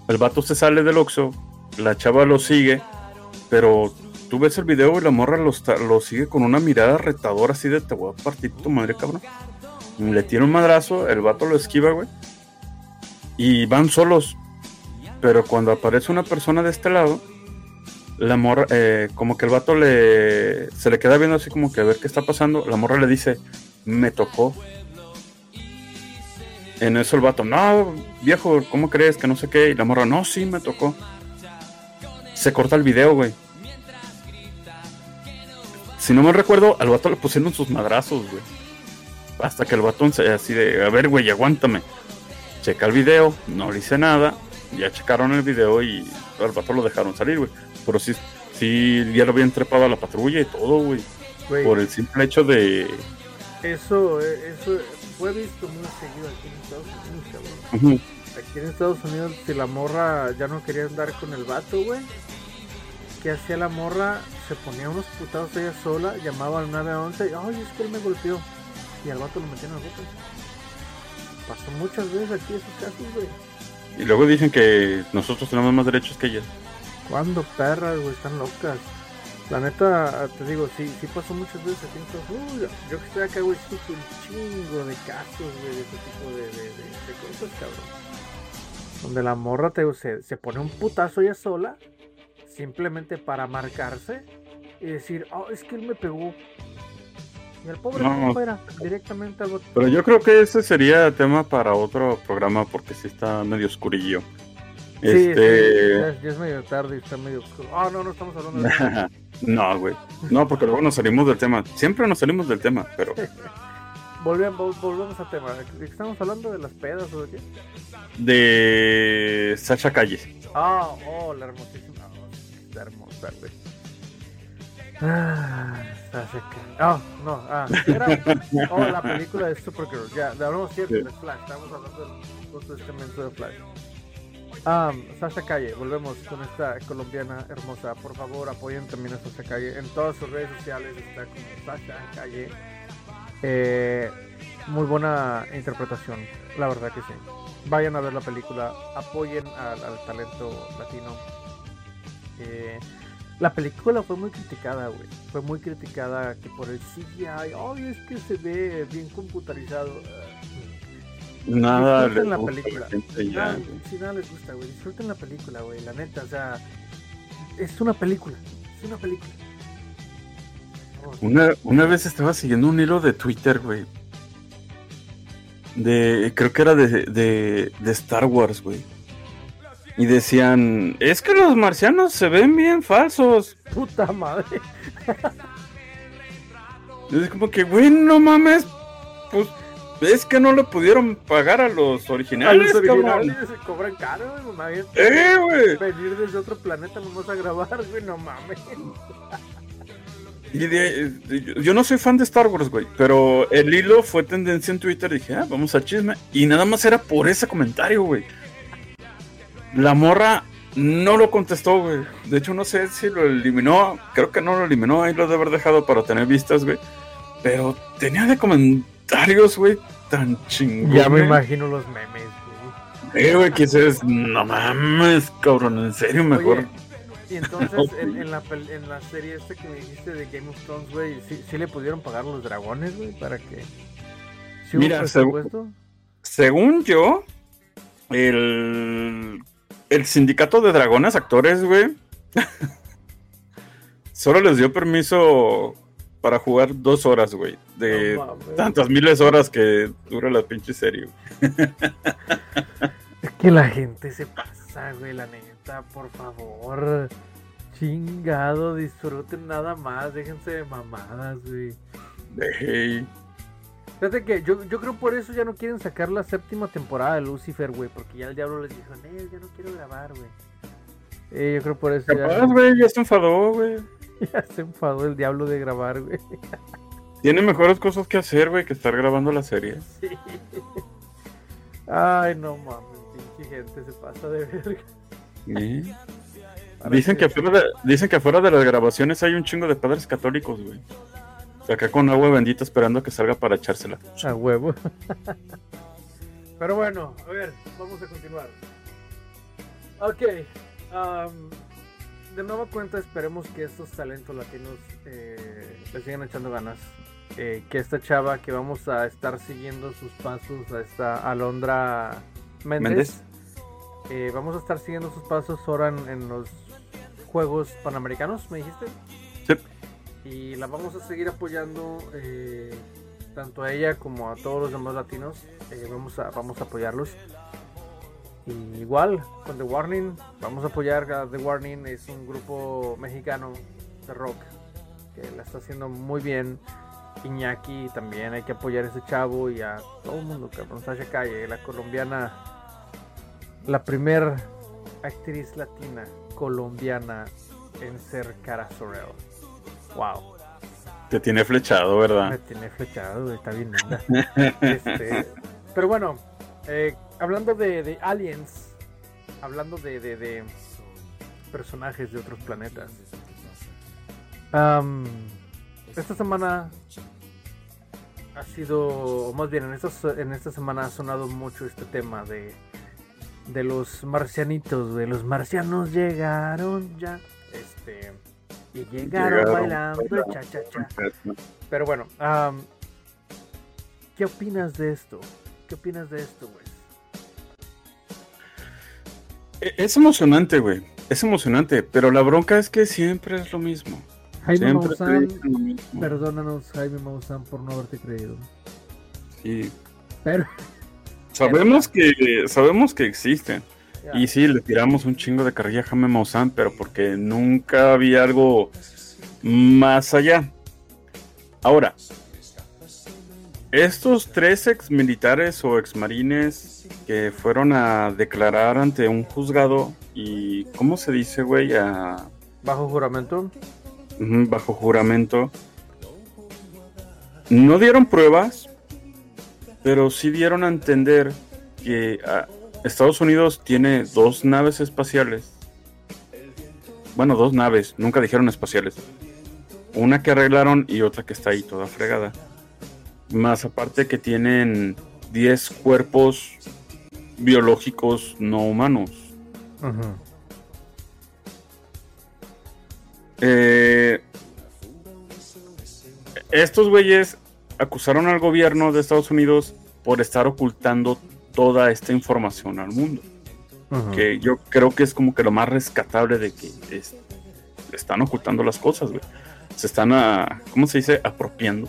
El vato se sale del Oxxo, la chava lo sigue, pero tú ves el video y la morra lo, sigue con una mirada retadora así de te voy a partir tu madre, cabrón. Le tira un madrazo, el vato lo esquiva, güey. Y van solos. Pero cuando aparece una persona de este lado, la morra, eh, como que el vato le, se le queda viendo así como que a ver qué está pasando. La morra le dice, me tocó. En eso el vato, no, viejo, ¿cómo crees que no sé qué? Y la morra, no, sí, me tocó. Se corta el video, güey. Si no me recuerdo, al vato le pusieron sus madrazos, güey. Hasta que el vato se- así de, a ver, güey, aguántame. Checa el video, no le hice nada. Ya checaron el video y al vato lo dejaron salir, güey. Pero sí, sí, ya lo habían trepado a la patrulla y todo, güey. Por el simple hecho de... eso, eh, eso, fue visto muy seguido aquí en Estados Unidos, cabrón. Aquí en Estados Unidos, si la morra ya no quería andar con el vato, güey, ¿qué hacía la morra? Se ponía unos putados ella sola, llamaba al 911 y, ay, es que él me golpeó. Y al vato lo metían al bote. Pasó muchas veces aquí esos casos, güey. Y luego dicen que nosotros tenemos más derechos que ellas. ¿Cuándo perras, güey? Están locas. La neta, te digo, sí, sí pasó muchas veces aquí en yo que estoy acá, güey, que un chingo de casos, güey, de ese tipo de, de cosas, cabrón. Donde la morra te, se, se pone un putazo ella sola, simplemente para marcarse y decir, oh, es que él me pegó. Y el pobre No. fuera directamente al bote. Pero yo creo que ese sería tema para otro programa porque sí está medio oscurillo. Sí, Este. sí, ya, ya es medio tarde y está medio oscuro. Ah, no, no estamos hablando de no, güey. No, porque luego nos salimos del tema. Siempre nos salimos del tema, pero Volvemos, volvemos al tema. ¿Estamos hablando de las pedas o de qué? de Sacha Calle. Ah, oh, la hermosísima. oh, la hermosa, güey. Ah, Sasha Calle. Oh, no, ah, era. Oh, la película de Supergirl. Ya, hablamos cierto, Sí. de Flash. Estamos hablando del justo este de Flash. Ah, Sasha Calle, volvemos con esta colombiana hermosa. Por favor, apoyen también a Sasha Calle. En todas sus redes sociales está como Sasha Calle. Eh, muy buena interpretación, la verdad que sí. Vayan a ver la película, apoyen al, al talento latino. Eh, la película fue muy criticada, güey. Fue muy criticada que por el CGI, ay, es que se ve bien computarizado. Nada Disfruten la película. si nada les gusta, güey. Disfruten la película, güey. La neta, o sea, es una película. Es una película. Oh, Una, una vez estaba siguiendo un hilo de Twitter, güey. De, creo que era de, de, de Star Wars, güey. Y decían, es que los marcianos se ven bien falsos. puta madre. Es como que, güey, no mames. Pues es que no le pudieron pagar a los A originales, los cabrón. originales se cobran caro, güey. Eh, güey. venir desde otro planeta nomás a grabar, güey. No mames. Y de- de- yo no soy fan de Star Wars, güey, pero el hilo fue tendencia en Twitter. Dije, ah, vamos al chisme. Y nada más era por ese comentario, güey. La morra no lo contestó, güey. De hecho, no sé si lo eliminó. Creo que no lo eliminó. Ahí lo debe haber dejado para tener vistas, güey. Pero tenía de comentarios, güey, tan chingón. Ya me imagino los memes, güey. Eh, güey, que dices, no mames, cabrón, en serio, mejor. Oye, y entonces en, en la, en la serie esta que me dijiste de Game of Thrones, güey, ¿sí, sí le pudieron pagar los dragones, güey? ¿Para que ¿Sí Mira, presupuesto? Según yo, el, el sindicato de dragones actores, güey, solo les dio permiso para jugar dos horas, güey, de No tantas miles horas que dura la pinche serie. güey. Es que la gente se pasa, güey, la neta, por favor. Chingado, disfruten nada más, déjense de mamadas, güey. Ey, Fíjate que yo, yo creo por eso ya no quieren sacar la séptima temporada de Lucifer, güey, porque ya el diablo les dijo, "Nel, ya no quiero grabar, güey. Eh, yo creo por eso ya, güey, ya se enfadó, güey. ya se enfadó el diablo de grabar, güey. Tiene mejores cosas que hacer, güey, que estar grabando la serie. Sí. Ay, no mames, pinche gente se pasa de verga. ¿Eh? Dicen que, afuera de, dicen que afuera de las grabaciones hay un chingo de padres católicos, güey. Acá con agua bendita esperando a que salga para echársela. A huevo. Pero bueno, a ver, vamos a continuar. Ok. am, de nueva cuenta, esperemos que estos talentos latinos eh, le sigan echando ganas. Eh, que esta chava que vamos a estar siguiendo sus pasos, a esta Alondra Méndez, Méndez. eh, vamos a estar siguiendo sus pasos ahora en, en los Juegos Panamericanos, ¿me dijiste? Sí. Y la vamos a seguir apoyando eh, tanto a ella como a todos los demás latinos. Eh, vamos a vamos a apoyarlos. Igual con The Warning vamos a apoyar a The Warning. Es un grupo mexicano de rock que la está haciendo muy bien. Iñaki también hay que apoyar a ese chavo y a todo el mundo cabrón. Sasha Calle la colombiana la primer actriz latina colombiana en ser Cara Sorrell wow Te tiene flechado, ¿verdad? Me tiene flechado, está bien linda. Este, pero bueno, eh, hablando de, de aliens, hablando de, de, de personajes de otros planetas. esta semana ha sido, o más bien en, estos, en esta semana ha sonado mucho este tema de, de los marcianitos, de los marcianos llegaron ya. Este, y llegaron, Llegaron bailando, bailando. cha cha cha. Pero bueno, am, ¿qué opinas de esto? ¿Qué opinas de esto, güey? E- Es emocionante, güey. Es emocionante, pero la bronca es que siempre es lo mismo. Jaime Siempre Maussan, dicen lo mismo. perdónanos, Jaime Maussan, por no haberte creído. Sí. Pero, Sabemos que sabemos que existen. Y sí, le tiramos un chingo de carrilla a Jaime Maussan, pero porque nunca había algo más allá. Ahora, estos tres ex militares o ex marines que fueron a declarar ante un juzgado y, ¿cómo se dice, güey? A- bajo juramento. bajo juramento. No dieron pruebas, pero sí dieron a entender que ah, Estados Unidos tiene dos naves espaciales. Bueno, dos naves, nunca dijeron espaciales. Una que arreglaron y otra que está ahí toda fregada. Más aparte que tienen 10 cuerpos biológicos no humanos. Eh, estos güeyes acusaron al gobierno de Estados Unidos por estar ocultando toda esta información al mundo. Que yo creo que es como que lo más rescatable de que es- están ocultando las cosas, güey. Se están, a, ¿cómo se dice? Apropiando.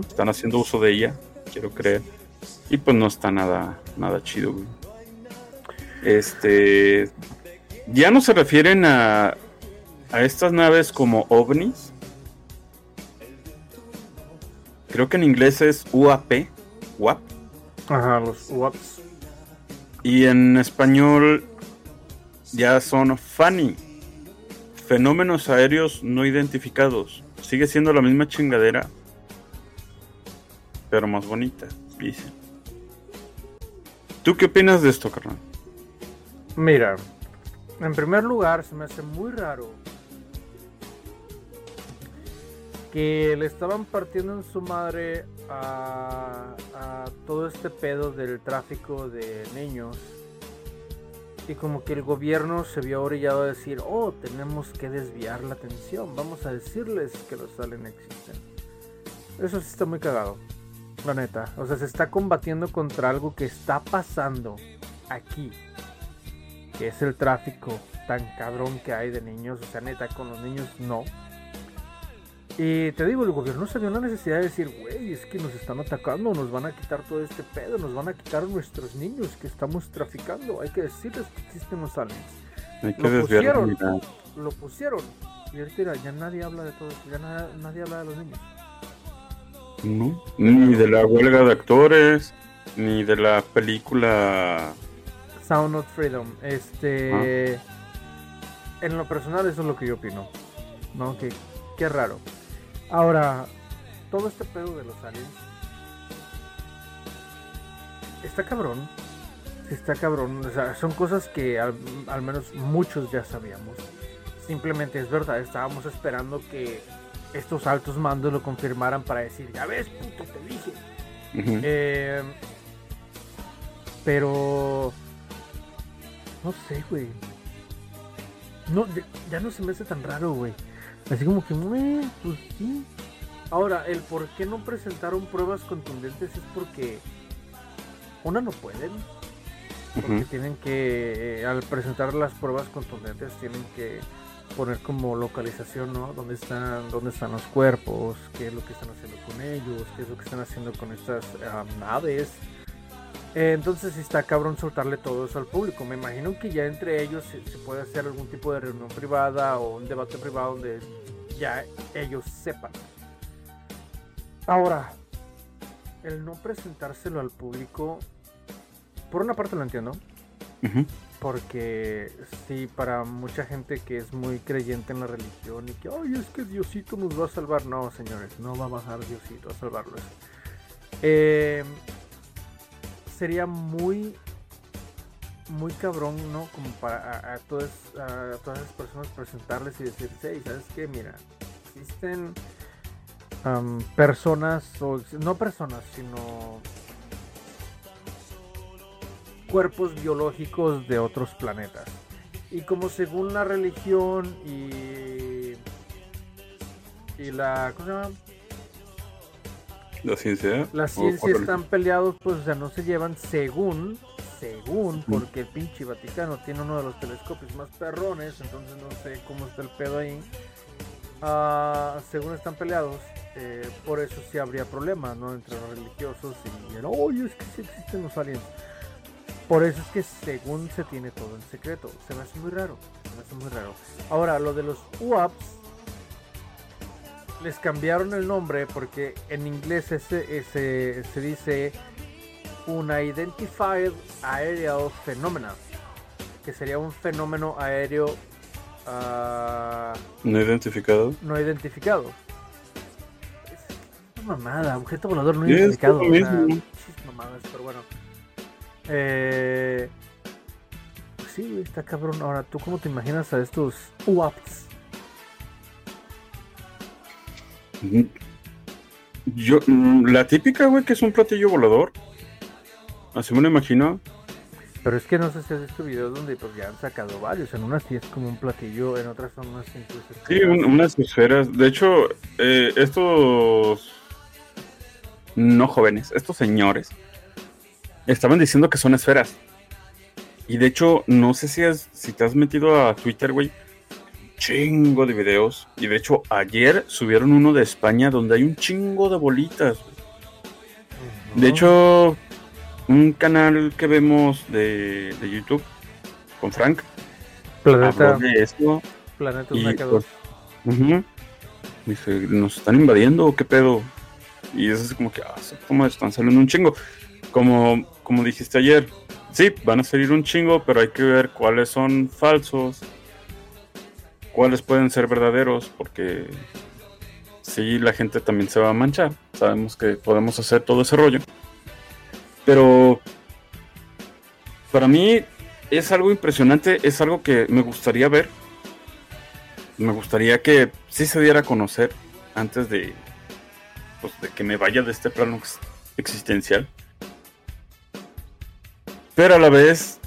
Están haciendo uso de ella, quiero creer. Y pues no está nada, nada chido, güey. Este. Ya no se refieren a, a estas naves como ovnis. Creo que en inglés es UAP. UAP. Ajá, los WAPs. Y en español ya son FANI. Fenómenos aéreos no identificados. Sigue siendo la misma chingadera. Pero más bonita, dicen. ¿Tú qué opinas de esto, carnal? Mira, en primer lugar, se me hace muy raro que le estaban partiendo en su madre a, todo este pedo del tráfico de niños. Y como que el gobierno se vio orillado a decir, oh, tenemos que desviar la atención, vamos a decirles que los aliens existen. Eso sí está muy cagado, la neta. O sea, se está combatiendo contra algo que está pasando aquí que es el tráfico tan cabrón que hay de niños, o sea, neta, con los niños no. Y te digo, el gobierno se vio la necesidad de decir, güey, es que nos están atacando, nos van a quitar todo este pedo, nos van a quitar nuestros niños que estamos traficando, hay que decirles que existen los aliens. Hay que Lo pusieron. Lo pusieron. Y ahorita ya nadie habla de todo esto, ya na- nadie habla de los niños. No, Ni de la huelga de actores, ni de la película. Sound of Freedom. Este. En lo personal, eso es lo que yo opino. ¿No? Que, qué raro. Ahora, todo este pedo de los aliens. Está cabrón. Sí Está cabrón. O sea, son cosas que al, al menos muchos ya sabíamos. Simplemente es verdad. Estábamos esperando que estos altos mandos lo confirmaran para decir: Ya ves, puto, te dije. Eh, pero no sé, güey. No, ya no se me hace tan raro, güey. Así como que, "Meh, pues sí. Ahora, el por qué no presentaron pruebas contundentes es porque una no pueden, porque tienen que, eh, al presentar las pruebas contundentes, tienen que poner como localización, ¿no? ¿Dónde están, dónde están los cuerpos? ¿Qué es lo que están haciendo con ellos? ¿Qué es lo que están haciendo con estas ah, naves? Eh, entonces está cabrón soltarle todo eso al público. Me imagino que ya entre ellos se, se puede hacer algún tipo de reunión privada o un debate privado donde ya ellos sepan. Ahora, el no presentárselo al público, por una parte lo entiendo. Porque sí, para mucha gente que es muy creyente en la religión y que, ay, es que Diosito nos va a salvar. No, señores, no va a bajar Diosito a salvarlos. Eh, sería muy, muy cabrón, ¿no? Como para a, todas, a todas las personas presentarles y decir, hey, ¿sabes qué? Mira, existen personas, o no personas, sino cuerpos biológicos de otros planetas. Y como según la religión y, y la, ¿cómo se llama? La ciencia. La o ciencia están peleados, pues, o sea, no se llevan según, según, porque el pinche Vaticano tiene uno de los telescopios más perrones, entonces no sé cómo está el pedo ahí. Ah, según están peleados, eh, por eso sí habría problemas, ¿no? Entre los religiosos y el, oye, es que sí existen los aliens. Por eso es que según se tiene todo en secreto. Se me hace muy raro. Se me hace muy raro. Ahora, lo de los UAPs. Les cambiaron el nombre porque en inglés ese, ese- se dice Unidentified Aerial Phenomena. Que sería un fenómeno aéreo ah, No identificado. no identificado. Es una mamada, objeto volador no es identificado. o sea, pinches mamadas, pero bueno. Eh, pues sí, está cabrón. Ahora, ¿tú cómo te imaginas a estos UAPs? Yo, mm, la típica, güey, que es un platillo volador. Así me lo imagino. Pero es que no sé si has visto videos donde pues, ya han sacado varios. En unas sí es como un platillo, en otras son unas Sí, esferas. un- unas esferas. De hecho, eh, estos no jóvenes, estos señores, estaban diciendo que son esferas. Y de hecho, no sé si, has- si te has metido a Twitter, güey. Chingo de videos. Y de hecho, ayer subieron uno de España donde hay un chingo de bolitas. De hecho, un canal que vemos de, de YouTube con Frank Planeta, de esto. Planeta y, pues, 2. Ujú. Dice, ¿nos están invadiendo o qué pedo? Y es así como que, ah, como están saliendo un chingo. Como, como dijiste ayer, sí, van a salir un chingo, pero hay que ver cuáles son falsos, cuáles pueden ser verdaderos, porque sí, la gente también se va a manchar. Sabemos que podemos hacer todo ese rollo. Pero para mí es algo impresionante, es algo que me gustaría ver me gustaría que sí se diera a conocer antes de, pues, de que me vaya de este plano ex- existencial. Pero a la vez,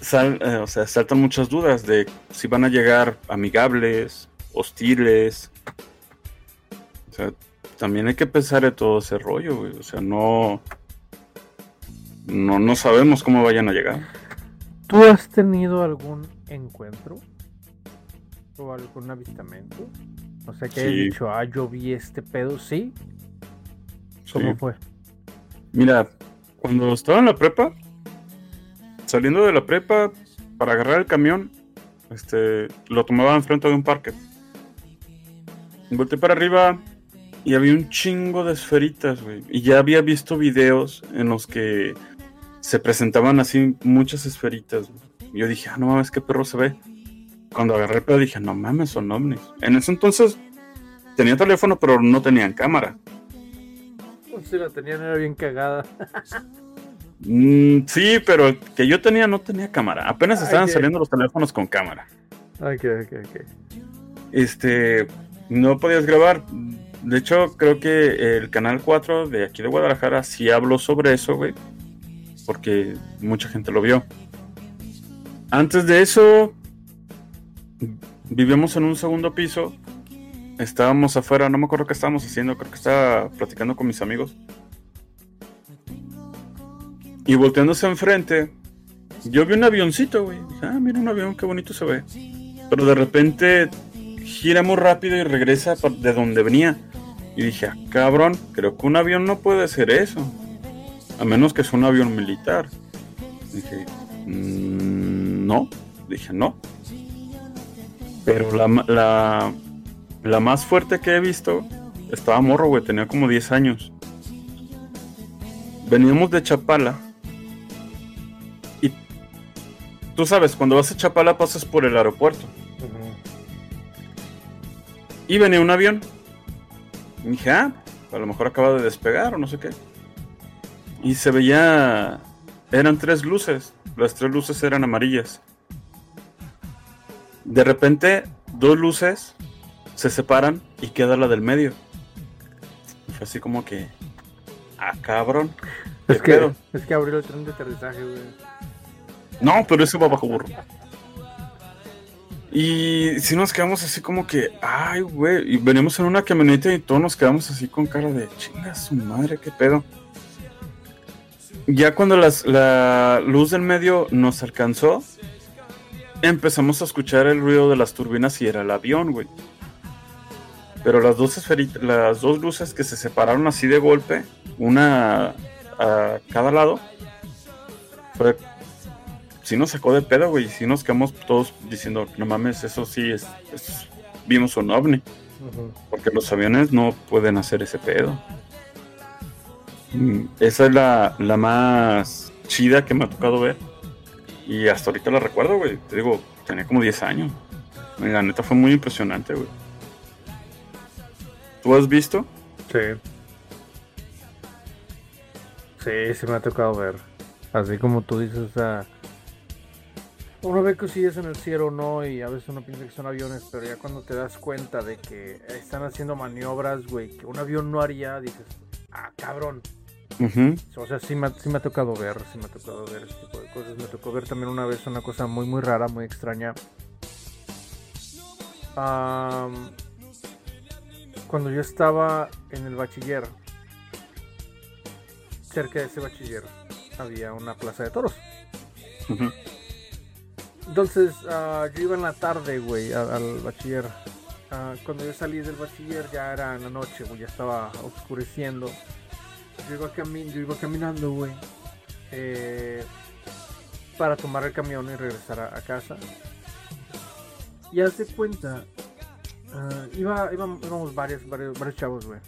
sal- eh, o sea, saltan muchas dudas de si van a llegar amigables, hostiles. O sea, también hay que pensar en todo ese rollo, güey. O sea, no, no, no sabemos cómo vayan a llegar. ¿Tú has tenido algún encuentro? ¿O algún avistamiento? O sea, que Sí. dicho, ah, yo vi este pedo, ¿sí? ¿Cómo Sí. fue? Mira, cuando estaba en la prepa, saliendo de la prepa para agarrar el camión, este, lo tomaba enfrente de un parque. Volté para arriba y había un chingo de esferitas, güey. Y ya había visto videos en los que se presentaban así muchas esferitas. yo dije, ah, no mames, qué perro se ve. Cuando agarré el pedo dije, no mames, son ovnis. En ese entonces tenía teléfono, pero no tenían cámara. Si la tenían era bien cagada. Mm, sí, pero que yo tenía no tenía cámara. Apenas Ah, estaban saliendo los teléfonos con cámara. Ok, ok, ok. Este, no podías grabar. De hecho, creo que el canal 4 de aquí de Guadalajara sí habló sobre eso, güey. Porque mucha gente lo vio. Antes de eso, vivíamos en un segundo piso. Estábamos afuera, no me acuerdo qué estábamos haciendo, creo que estaba platicando con mis amigos. Y volteándose enfrente, yo vi un avioncito, güey. Ah, mira un avión, qué bonito se ve. Pero de repente gira muy rápido y regresa de donde venía. Y dije, ah, cabrón, creo que un avión no puede ser eso. A menos que sea un avión militar. Dije, "Mm, no. Dije, no. Pero la, la, la más fuerte que he visto estaba morro, güey. Tenía como 10 años. Veníamos de Chapala. Tú sabes, cuando vas a Chapala pasas por el aeropuerto. Y venía un avión. Y dije, ah, a lo mejor acaba de despegar o no sé qué. Y se veía. Eran tres luces. Las tres luces eran amarillas. De repente, dos luces se separan y queda la del medio. Y fue así como que. Ah, cabrón. ¿qué Es que, pedo? es que abrió el tren de aterrizaje, güey. No, pero eso va bajo burro. Y si nos quedamos así como que, ay, güey, y venimos en una camioneta y todos nos quedamos así con cara de chinga su madre, qué pedo. Ya cuando las- la luz del medio nos alcanzó, empezamos a escuchar el ruido de las turbinas y era el avión, güey. Pero las dos, las dos luces que se separaron así de golpe, una a cada lado, fue sí nos sacó de pedo, güey. Sí nos quedamos todos diciendo, no mames, eso sí es, es- vimos un ovni. Porque los aviones no pueden hacer ese pedo. Mm, Esa es la, la más chida que me ha tocado ver. Y hasta ahorita la recuerdo, güey. Te digo, tenía como 10 años. Y la neta fue muy impresionante, güey. ¿Tú has visto? Sí. Sí, sí me ha tocado ver. Así como tú dices, o sea. Uno ve cosillas en el cielo, ¿no? Y a veces uno piensa que son aviones, pero ya cuando te das cuenta de que están haciendo maniobras, güey, que un avión no haría, dices, ah, cabrón. O sea, sí me, ha- sí me ha tocado ver, sí me ha tocado ver este tipo de cosas. Me tocó ver también una vez una cosa muy, muy rara, muy extraña. Am, cuando yo estaba en el bachiller, cerca de ese bachiller había una plaza de toros. Ujú. Entonces, ah, yo iba en la tarde, güey, al bachiller. Ah, cuando yo salí del bachiller ya era en la noche, güey, ya estaba oscureciendo. Yo iba, cami- yo iba caminando, güey, eh, para tomar el camión y regresar a, casa. Y haz de cuenta, ah, íbamos, varios, varios, varios chavos, güey.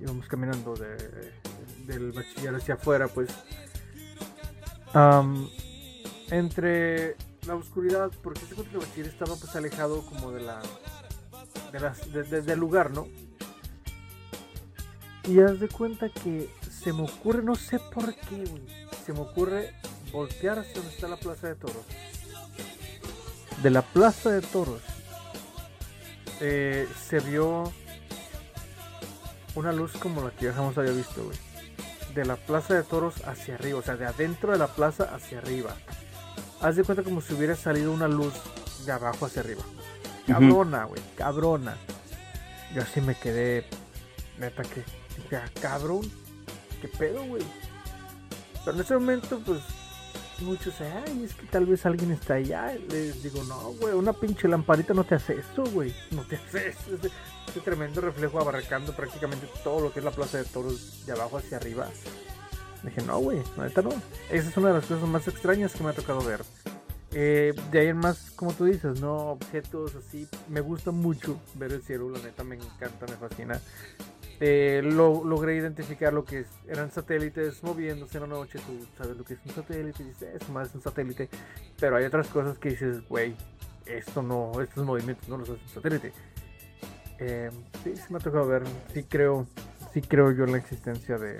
Íbamos caminando de, del bachiller hacia afuera, pues. Am, entre la oscuridad, porque cuenta que bachiller estaba pues alejado como de la, de las- de- del lugar, ¿no? Y haz de cuenta que se me ocurre, no sé por qué, güey, se me ocurre voltear hacia donde está la plaza de toros. De la plaza de toros eh, se vio una luz como la que ya jamás había visto, güey. De la plaza de toros hacia arriba, o sea, de adentro de la plaza hacia arriba. Haz de cuenta como si hubiera salido una luz de abajo hacia arriba. Cabrona, güey, cabrona. Yo así me quedé, neta que, dije, "Ah, cabrón, qué pedo, güey. Pero en ese momento, pues, muchos, ay, es que tal vez alguien está allá. Les digo, no, güey, una pinche lamparita no te hace eso, güey. No te hace eso. Ese, ese tremendo reflejo abarcando prácticamente todo lo que es la plaza de toros de abajo hacia arriba. Dije, no, güey, neta no. Esa es una de las cosas más extrañas que me ha tocado ver. Eh, de ahí en más, como tú dices, no objetos así. Me gusta mucho ver el cielo, la neta me encanta, me fascina. Eh, lo, logré identificar lo que es- eran satélites moviéndose en la noche. Tú sabes lo que es un satélite, y dices, eso más es un satélite. Pero hay otras cosas que dices, güey, esto no, estos movimientos no los hace un satélite. Eh, sí, sí me ha tocado ver, sí creo, sí creo yo en la existencia de,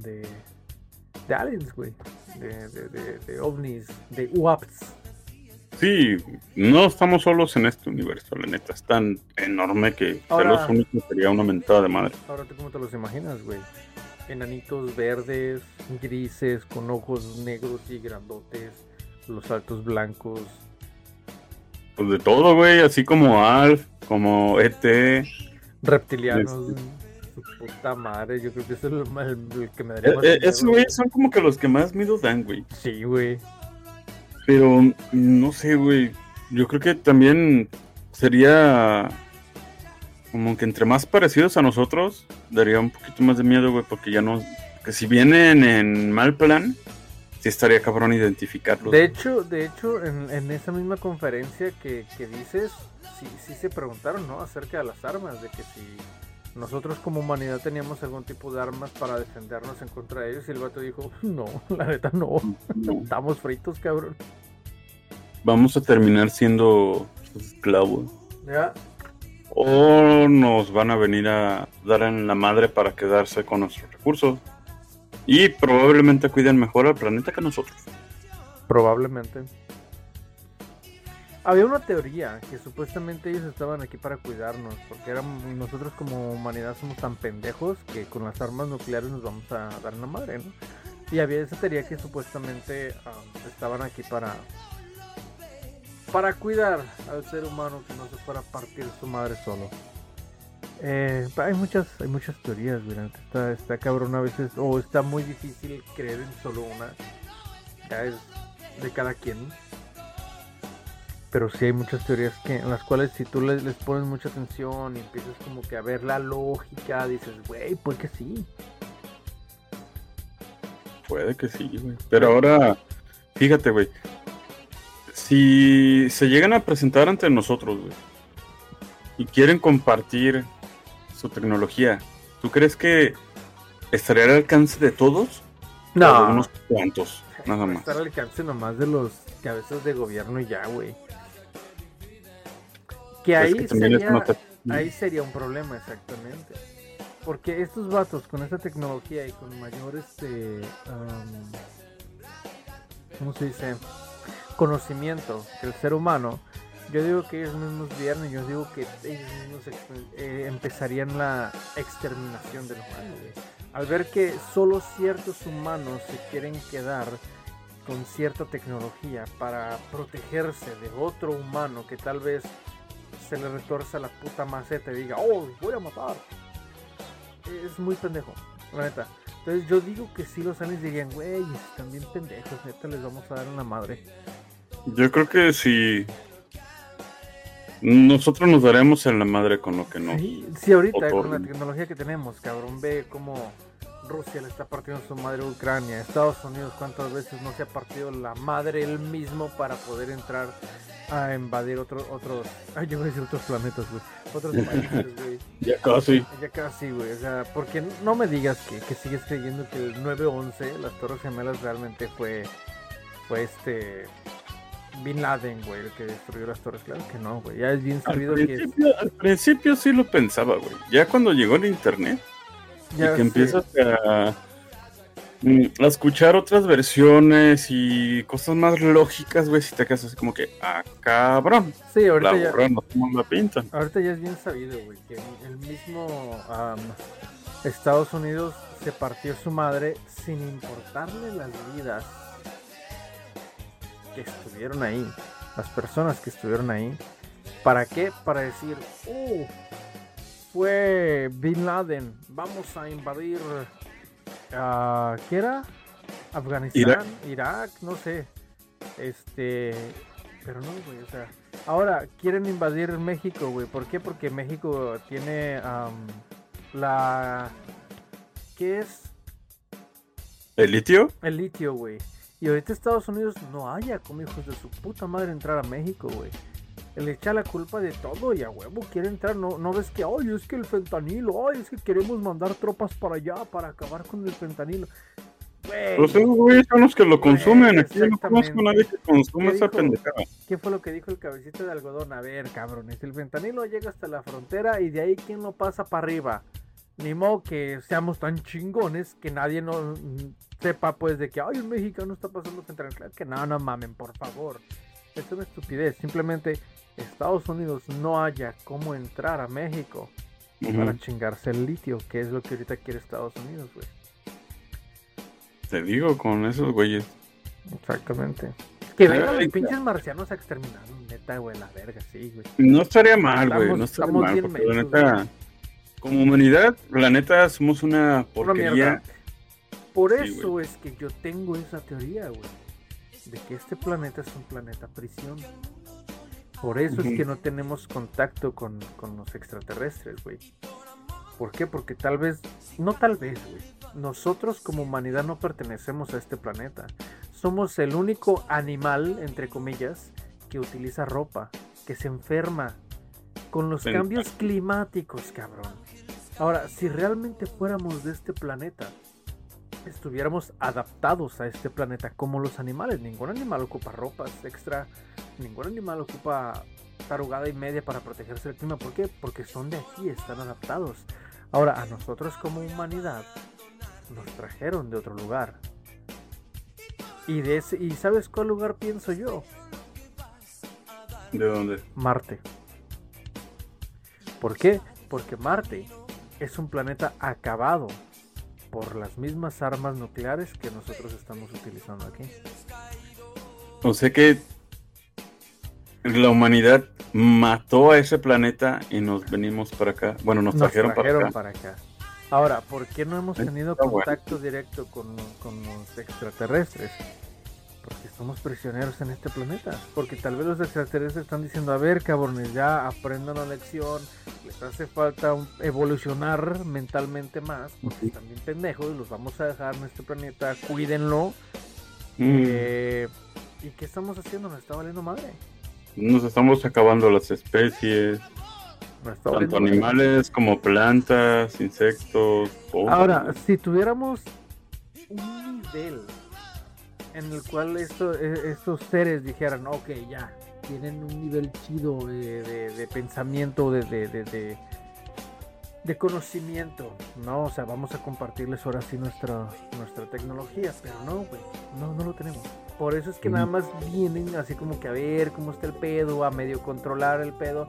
de, de aliens, güey, de, de, de, de ovnis, de UAPs. Sí, no estamos solos en este universo, la neta. Es tan enorme que ser los únicos sería una mentada de madre. Ahora tú cómo te los imaginas, güey. Enanitos verdes, grises, con ojos negros y grandotes, los altos blancos. Pues de todo, güey, así como Alf, como ET. reptilianos. Este. Su puta madre, yo creo que eso es lo más- el que me daría Eh, más eh, esos güeyes son como que los que más miedo dan, güey. Sí, güey. Pero no sé, güey. Yo creo que también sería como que entre más parecidos a nosotros, daría un poquito más de miedo, güey, porque ya no. Que si vienen en mal plan, sí estaría cabrón identificarlos. De hecho, de hecho, en, en esa misma conferencia que, que dices, sí, sí se preguntaron, ¿no? Acerca de las armas, de que si nosotros como humanidad teníamos algún tipo de armas para defendernos en contra de ellos y el vato dijo, no, la neta no, No. estamos fritos, cabrón. Vamos a terminar siendo esclavos. Ya, O nos van a venir a dar en la madre para quedarse con nuestros recursos. Y probablemente cuiden mejor al planeta que nosotros. probablemente. Había una teoría que supuestamente ellos estaban aquí para cuidarnos, porque éramos, nosotros como humanidad somos tan pendejos que con las armas nucleares nos vamos a dar en la madre, ¿no? Y había esa teoría que supuestamente ah, estaban aquí para para cuidar al ser humano que no se fuera a partir su madre solo. Eh, hay muchas hay muchas teorías, neta está, está cabrón a veces, o está muy difícil creer en solo una. Ya es de cada quien. Pero sí hay muchas teorías que, en las cuales si tú les, les pones mucha atención y empiezas como que a ver la lógica, dices, güey, pues que sí. Puede que sí, güey. Pero ahora, fíjate, güey. Si se llegan a presentar ante nosotros, güey, y quieren compartir su tecnología, ¿tú crees que estaría al alcance de todos? ¿O de unos cuantos, nada más. estar al alcance nomás de los cabezas de gobierno y ya, güey. Que Es ahí que sería, te- ahí sería un problema, exactamente. Porque estos vatos con esta tecnología y con mayor este am, ¿cómo se dice? conocimiento que el ser humano, yo digo que ellos mismos vieran, yo digo que ellos mismos eh, empezarían la exterminación del humano, güey. Al ver que solo ciertos humanos se quieren quedar con cierta tecnología para protegerse de otro humano que tal vez se le retorza la puta maceta y diga, oh, voy a matar. Es muy pendejo, la neta. Entonces yo digo que si los aliens dirían, güey, están bien pendejos, neta, les vamos a dar en la madre. Yo creo que si nosotros nos daremos en la madre con lo que no. Sí, sí, ahorita con la tecnología que tenemos, cabrón, ve cómo Rusia le está partiendo su madre a Ucrania, Estados Unidos cuántas veces no se ha partido la madre él mismo para poder entrar a invadir otros, otros, ay, yo voy a decir otros planetas, güey, otros países, güey. Ya casi. Ya casi, güey, o sea, porque no me digas que, que sigues creyendo que el 9-11, las Torres Gemelas realmente fue, fue este... Bin Laden, güey, el que destruyó las torres. Claro que no, güey. Ya es bien Al sabido que es, al principio sí lo pensaba, güey. Ya cuando llegó el internet ya y que empiezas a, mm, a escuchar otras versiones y cosas más lógicas, güey, si te quedas así como que, ah, cabrón, Sí, la ahorita ya, borra, no como la pintan. ahorita ya es bien sabido, güey, que el mismo Estados Unidos se partió su madre sin importarle las vidas que estuvieron ahí, las personas que estuvieron ahí. ¿Para qué? Para decir, oh, fue Bin Laden, vamos a invadir, ah, ¿qué era? Afganistán, Irak. Irak, no sé. Este, pero no, güey, o sea, ahora quieren invadir México, güey. ¿Por qué? Porque México tiene am, la, ¿qué es? ¿El litio? El litio, güey. Y ahorita Estados Unidos no haya como hijos de su puta madre entrar a México, güey. Le echa la culpa de todo y a huevo quiere entrar. No, no ves que, ay, es que el fentanilo, ay, es que queremos mandar tropas para allá para acabar con el fentanilo. Güey, Pues esos güeyes son los que lo consumen. Aquí no conozco a nadie que consume ¿Qué esa dijo? pendejada. ¿qué fue lo que dijo el cabecito de algodón? A ver, cabrones, el fentanilo llega hasta la frontera y de ahí, ¿quién lo pasa para arriba? Ni modo que seamos tan chingones que nadie no mm, sepa, pues, de que, ay, un mexicano está pasando fentanilo. Claro que no, no mamen, por favor. Es una estupidez. Simplemente Estados Unidos no haya cómo entrar a México para chingarse el litio, que es lo que ahorita quiere Estados Unidos, güey. Te digo, con esos güeyes. Exactamente. Que vengan los pinches marcianos a exterminar, neta, güey, la verga, sí, güey. No estaría mal, güey. Estamos- No estaría mal. bien Porque la neta, como humanidad, la neta, somos una porquería. Por Sí, eso es que yo tengo esa teoría, güey. De que este planeta es un planeta prisión. Por eso es que no tenemos contacto con, con los extraterrestres, güey. ¿Por qué? Porque tal vez, no tal vez, güey. Nosotros como humanidad no pertenecemos a este planeta. Somos el único animal, entre comillas, que utiliza ropa, que se enferma con los cambios climáticos, cabrón. Ahora, si realmente fuéramos de este planeta, estuviéramos adaptados a este planeta como los animales. Ningún animal ocupa ropas extra, ningún animal ocupa tarugada y media para protegerse del clima. ¿Por qué? Porque son de aquí, están adaptados. Ahora, a nosotros como humanidad nos trajeron de otro lugar. Y de ese, ¿y sabes cuál lugar pienso yo? ¿De dónde? Marte. ¿Por qué? Porque Marte es un planeta acabado por las mismas armas nucleares que nosotros estamos utilizando aquí. O sea que la humanidad mató a ese planeta y nos venimos para acá. Bueno, nos, Nos trajeron, trajeron para acá. para acá. Ahora, ¿por qué no hemos Está tenido bueno. contacto directo con, con los extraterrestres? Porque somos prisioneros en este planeta. Porque tal vez los extraterrestres están diciendo, a ver, cabrones, ya aprendan la lección. Les hace falta evolucionar mentalmente más. Porque están bien pendejos y los vamos a dejar en este planeta. Cuídenlo. Mm, Eh, ¿Y qué estamos haciendo? Nos está valiendo madre. Nos estamos acabando las especies, tanto madre. animales como plantas, insectos. todo. Ahora, si tuviéramos un nivel en el cual esto- estos seres dijeran, ok, ya, tienen un nivel chido de, de- de pensamiento, de, de, de, de- de conocimiento, ¿no? O sea, vamos a compartirles ahora sí nuestra, nuestra tecnología, pero no, güey, no, no lo tenemos. Por eso es que nada más vienen así como que a ver cómo está el pedo, a medio controlar el pedo.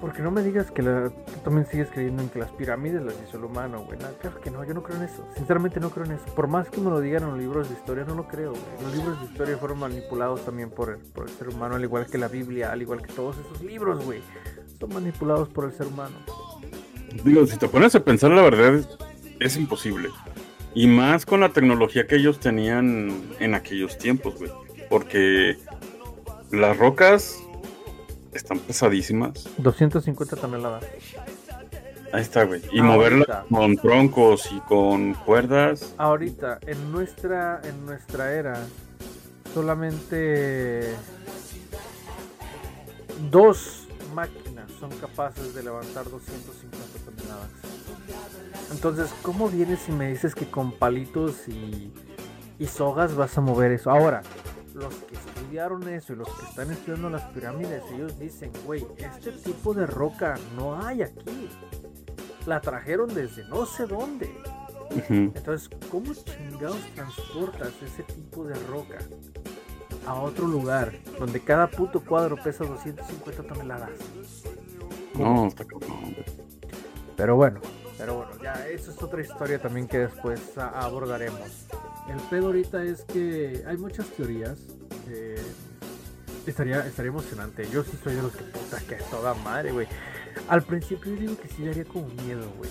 Porque no me digas que la- tú también sigues creyendo en que las pirámides las hizo el humano, güey. Claro que no, yo no creo en eso. Sinceramente no creo en eso. Por más que me lo digan en los libros de historia, no lo creo, güey. Los libros de historia fueron manipulados también por el, por el ser humano, al igual que la Biblia, al igual que todos esos libros, güey. Son manipulados por el ser humano. Digo, si te pones a pensar, la verdad es, es imposible. Y más con la tecnología que ellos tenían en aquellos tiempos, güey. Porque las rocas están pesadísimas. 250 toneladas. Ahí está, güey. Y moverlas con troncos y con cuerdas. Ahorita, en nuestra, en nuestra era, solamente dos máquinas son capaces de levantar 250 toneladas. Entonces, ¿cómo vienes y me dices que con palitos y, y sogas vas a mover eso? Ahora, los que estudiaron eso y los que están estudiando las pirámides, ellos dicen, güey, este tipo de roca no hay aquí. La trajeron desde no sé dónde. Entonces, ¿cómo chingados transportas ese tipo de roca a otro lugar donde cada puto cuadro pesa 250 toneladas? No, está. Pero bueno, pero bueno, ya eso es otra historia también que después abordaremos. El pedo ahorita es que hay muchas teorías. eh, estaría, estaría emocionante. Yo sí soy de los que puta que es toda madre, güey. Al principio yo digo que sí daría como miedo, güey.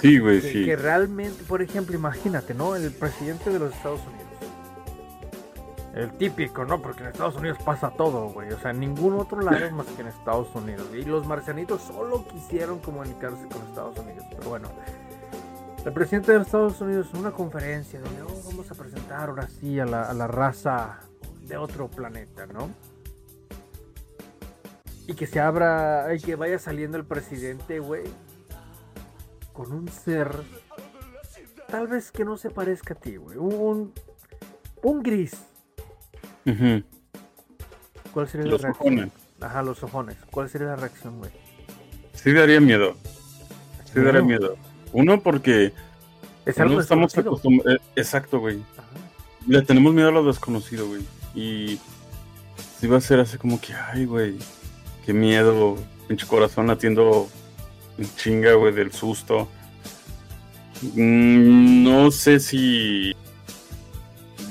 Sí, güey, que, sí. que realmente, por ejemplo, imagínate, ¿no? El presidente de los Estados Unidos. El típico, ¿no? Porque en Estados Unidos pasa todo, güey. O sea, en ningún otro lado más que en Estados Unidos. Y los marcianitos solo quisieron comunicarse con Estados Unidos. Pero bueno, el presidente de Estados Unidos en una conferencia donde "Oh, vamos a presentar ahora sí a la, a la raza de otro planeta, ¿no? Y que se abra, y que vaya saliendo el presidente, güey, con un ser tal vez que no se parezca a ti, güey. Un, un gris. ¿Cuál sería Los la reacción? ojones. Ajá, los ojones. ¿Cuál sería la reacción, güey? Sí daría miedo. Sí daría miedo. Uno, porque Es no estamos acostumbrados. Exacto, güey. Ajá. Le tenemos miedo a lo desconocido, güey. Y sí va a ser así como que, ay, güey, qué miedo. Pinche corazón latiendo en chinga, güey, del susto. Mm, no sé si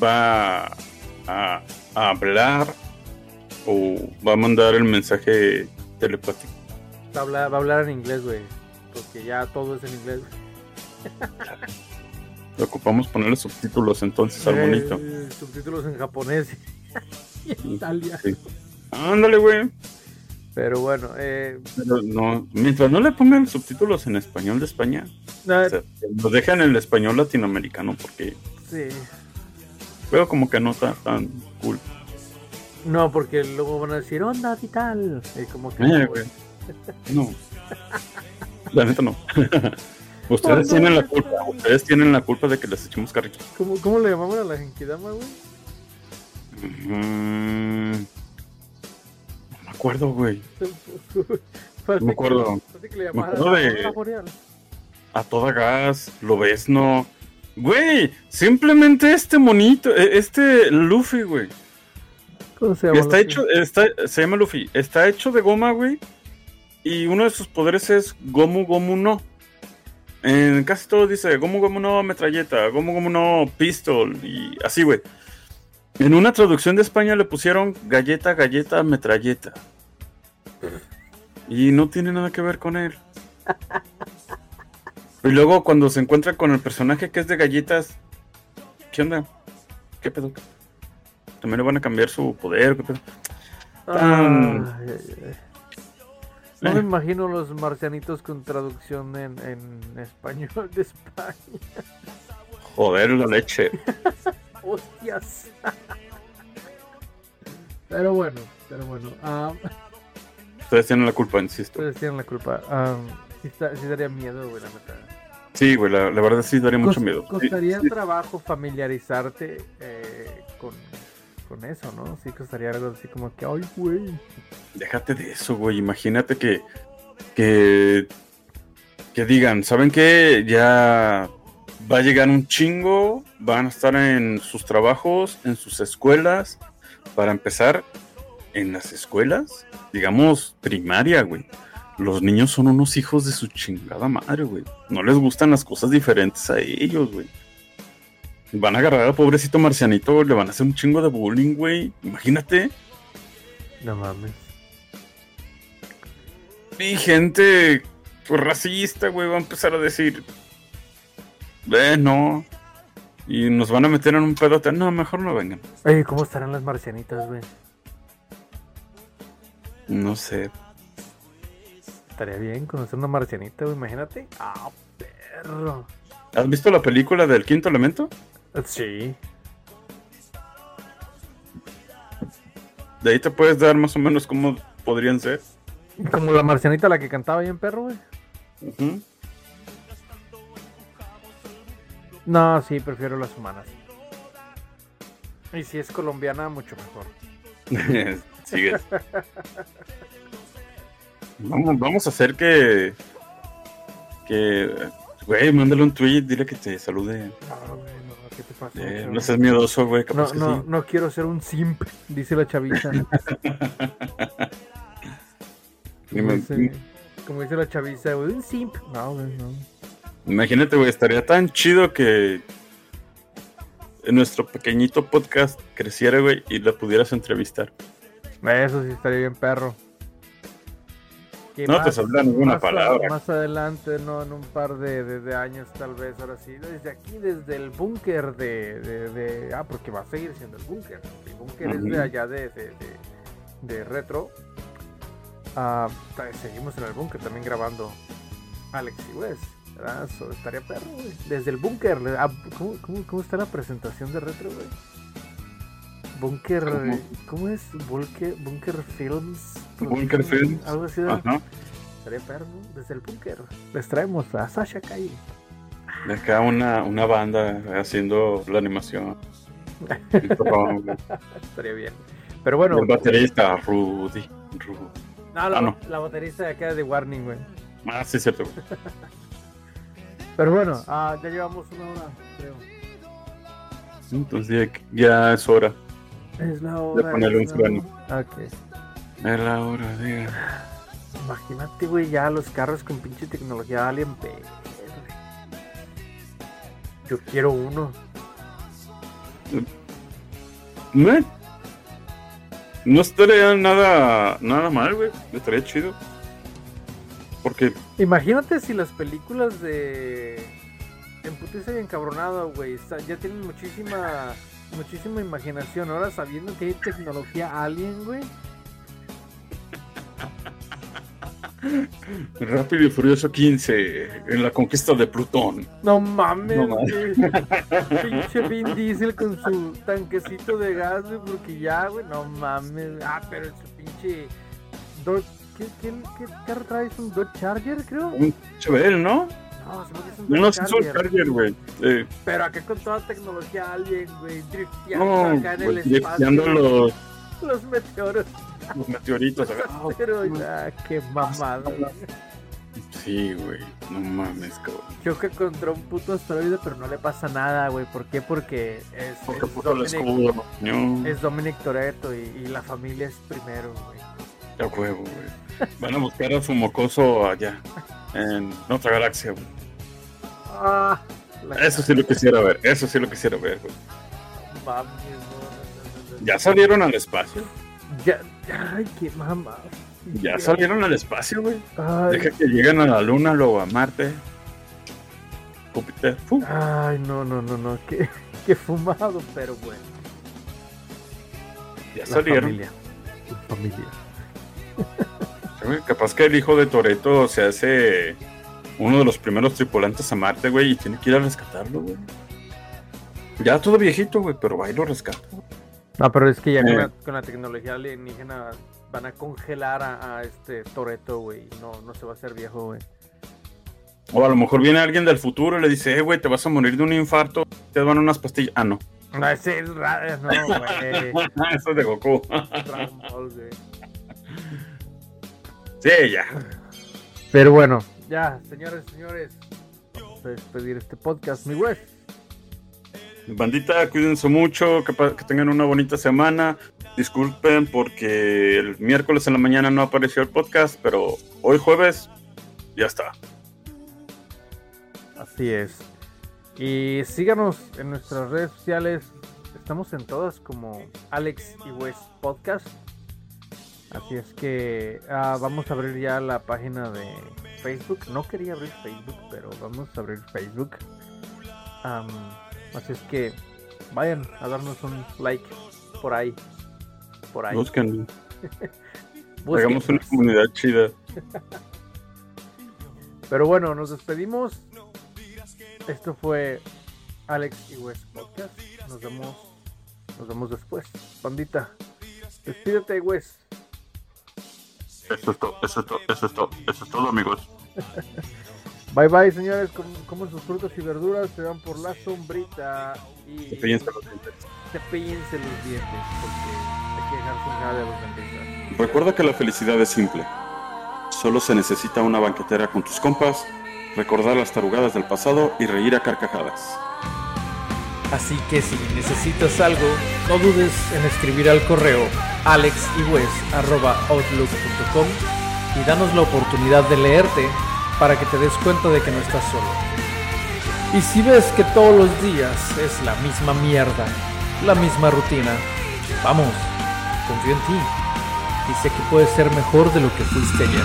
va a, a hablar o va a mandar el mensaje telepático. Va a hablar, va a hablar en inglés, güey. Porque ya todo es en inglés. Ocupamos ponerle subtítulos entonces al bonito. Eh, subtítulos en japonés y en Italia. Sí. Ándale, güey. Pero bueno, eh, Pero no, mientras no le pongan subtítulos en español de España, no, o sea, lo dejan en el español latinoamericano porque sí. veo como que no está tan cool. No, porque luego van a decir onda vital. Y como que Eh, no, güey. No. la neta no. ustedes tienen la culpa, ustedes tienen la culpa de que les echemos carrito. ¿Cómo, cómo le llamamos a la genkidama, güey? Mm, no me acuerdo, güey. Parece me acuerdo. que- le acuerdo de-. A toda gas, lo ves, no. Güey, simplemente este monito, eh, este Luffy, güey. ¿Cómo se llama? Está Luffy? hecho, está, se llama Luffy. Está hecho de goma, güey. Y uno de sus poderes es Gomu Gomu no. En casi todo dice Gomu Gomu no metralleta, Gomu Gomu no pistol y así, güey. En una traducción de España le pusieron galleta, galleta, metralleta. Y no tiene nada que ver con él. Y luego cuando se encuentra con el personaje que es de galletas, ¿qué onda? ¿Qué pedo? También le van a cambiar su poder, ¿qué pedo? Ay, ay, ay. No me imagino los marcianitos con traducción en, en español de España. Joder, la leche. Hostias. Pero bueno, pero bueno. ah, Ustedes tienen la culpa, insisto. ustedes tienen la culpa. Ah, sí, está- sí daría miedo, güey, la neta. Sí, güey, la, la verdad sí daría mucho Cos- miedo. Costaría sí. trabajo familiarizarte eh, con eso, ¿no? Sí, costaría algo así como que, ay, güey. Déjate de eso, güey. Imagínate que, que, que digan, ¿saben qué? Ya va a llegar un chingo, van a estar en sus trabajos, en sus escuelas. Para empezar, en las escuelas, digamos, primaria, güey. Los niños son unos hijos de su chingada madre, güey. No les gustan las cosas diferentes a ellos, güey. Van a agarrar al pobrecito marcianito, le van a hacer un chingo de bullying, güey. Imagínate. No mames. Y gente pues, racista, güey, va a empezar a decir, eh, no. Y nos van a meter en un pedote. No, mejor no vengan. Oye, ¿cómo estarán las marcianitas, güey? No sé. Estaría bien conocer una marcianita, güey, imagínate. Ah, perro. ¿Has visto la película del quinto elemento? Sí. De ahí te puedes dar más o menos cómo podrían ser. Como la marcianita la que cantaba ahí en perro, güey. Ujú. No, sí, prefiero las humanas. Y si es colombiana, mucho mejor. Sigues. Vamos, vamos a hacer que. Que. Güey, mándale un tweet, dile que te salude. No, güey, ¿qué te pasa? Eh, no seas miedoso, güey. no, no, sí. no quiero ser un simp, dice la chaviza. Ni como, dice, como dice la chaviza, güey, un simp. No, güey, no. Imagínate, güey, estaría tan chido que en nuestro pequeñito podcast creciera, güey, y la pudieras entrevistar. Eso sí estaría bien, perro. Que No te saldrá ninguna más palabra. Más adelante, no, en un par de, de- de años, tal vez, ahora sí. Desde aquí, desde el búnker de, de- Ah, porque va a seguir siendo el búnker. El búnker es de allá de, de, de- de retro. Ah, seguimos en el búnker también grabando Alex y Wes. estaría perro, güey. Desde el búnker. ah, ¿cómo, cómo, cómo está la presentación de retro, güey? Búnker. ¿Cómo? ¿Cómo es? Bunker, bunker Films. Bunker Productions, Films. Algo así. Ajá. Desde el búnker. Les traemos a Sasha Kai. De acá una, una banda haciendo la animación. Estaría bien. Pero bueno. el baterista, Rudy. Rudy. No, la, ah, no. la baterista de acá de Warning, güey. Ah, sí, es cierto. Pero bueno, ah, ya llevamos una hora, creo. Entonces ya, ya es hora. Es la hora. ponerle un freno. hora. Ok. Es la hora de. Imagínate, güey, ya los carros con pinche tecnología Alien P. Yo quiero uno. No, no estaría nada, nada mal, güey. Estaría chido. Porque Imagínate si las películas de Emputiza y Encabronado, güey, ya tienen muchísima muchísima imaginación. Ahora sabiendo que hay tecnología alien, güey. Rápido y Furioso 15 en la conquista de Plutón. No mames, No mames. Pinche Vin Diesel con su tanquecito de gas, güey, porque ya, güey, no mames. Ah, pero su pinche Darth ¿qué, qué, qué carro traes? ¿Un Dodge Charger, creo? Un Chevelle, ¿no? No, No, no, es un. Charger, güey. Eh, Pero acá con toda tecnología alguien, güey, drifteando no, acá en el espacio. los, Los meteoros. los meteoritos. acá. Ah, ah, qué mamada. Sí, güey. No mames, cabrón. Choca contra un puto asteroide, pero no le pasa nada, güey. ¿Por qué? Porque es, Porque es puso el Dominic, escudo. No, es Dominic Toretto y, y la familia es primero, güey. ya huevo, güey. Van a buscar a su mocoso allá. En otra galaxia, güey. Ah, Eso sí lo quisiera ver. Eso sí lo quisiera ver, güey. mames, no, no, no, no. Ya salieron al espacio. Ya, ay, qué mamá. Ya salieron al espacio, güey. Deja que lleguen a la luna, luego a Marte. Júpiter. Ay, no, no, no, no. Qué, qué fumado, pero bueno. Ya La salieron. familia. La familia. Güey, Capaz que el hijo de Toreto se hace uno de los primeros tripulantes a Marte, güey, y tiene que ir a rescatarlo, güey. Ya todo viejito, güey, pero va y lo rescata. No, pero es que ya con, Eh. la, con la tecnología alienígena van a congelar a, a este Toreto, güey. y No, no se va a hacer viejo, güey. O a lo mejor viene alguien del futuro y le dice, eh, güey, te vas a morir de un infarto, te dan unas pastillas. Ah, no. No, ese es raro, no, güey. Eso es de Goku. Ball, güey. Sí, ya. Pero bueno, ya, señores, señores. Vamos a despedir este podcast, mi güey. Bandita, cuídense mucho, que, que tengan una bonita semana. Disculpen porque el miércoles en la mañana no apareció el podcast, pero hoy jueves ya está. Así es. Y síganos en nuestras redes sociales. Estamos en todas como Alex y Wes Podcast. Así es que ah, vamos a abrir ya la página de Facebook. No quería abrir Facebook, pero vamos a abrir Facebook. Am, así es que vayan a darnos un like por ahí. Por ahí. Busquen, hagamos una comunidad chida. Pero bueno, nos despedimos. Esto fue Alex y Wes Podcast. Nos vemos, nos vemos después. Bandita, despídete, Wes. Eso es todo, eso es todo, eso es todo, eso es todo, amigos. Bye bye, señores. Com- Coman sus frutas y verduras, se van por la sombrita y Fíjense los dientes. cepíllense los dientes porque hay que dejar sin nada de los dentistas. Recuerda que la felicidad es simple. Solo se necesita una banquetera con tus compas, recordar las tarugadas del pasado y reír a carcajadas. Así que si necesitas algo, no dudes en escribir al correo alexywes.outlook.com y danos la oportunidad de leerte para que te des cuenta de que no estás solo. Y si ves que todos los días es la misma mierda, la misma rutina, vamos, confío en ti y sé que puedes ser mejor de lo que fuiste ayer.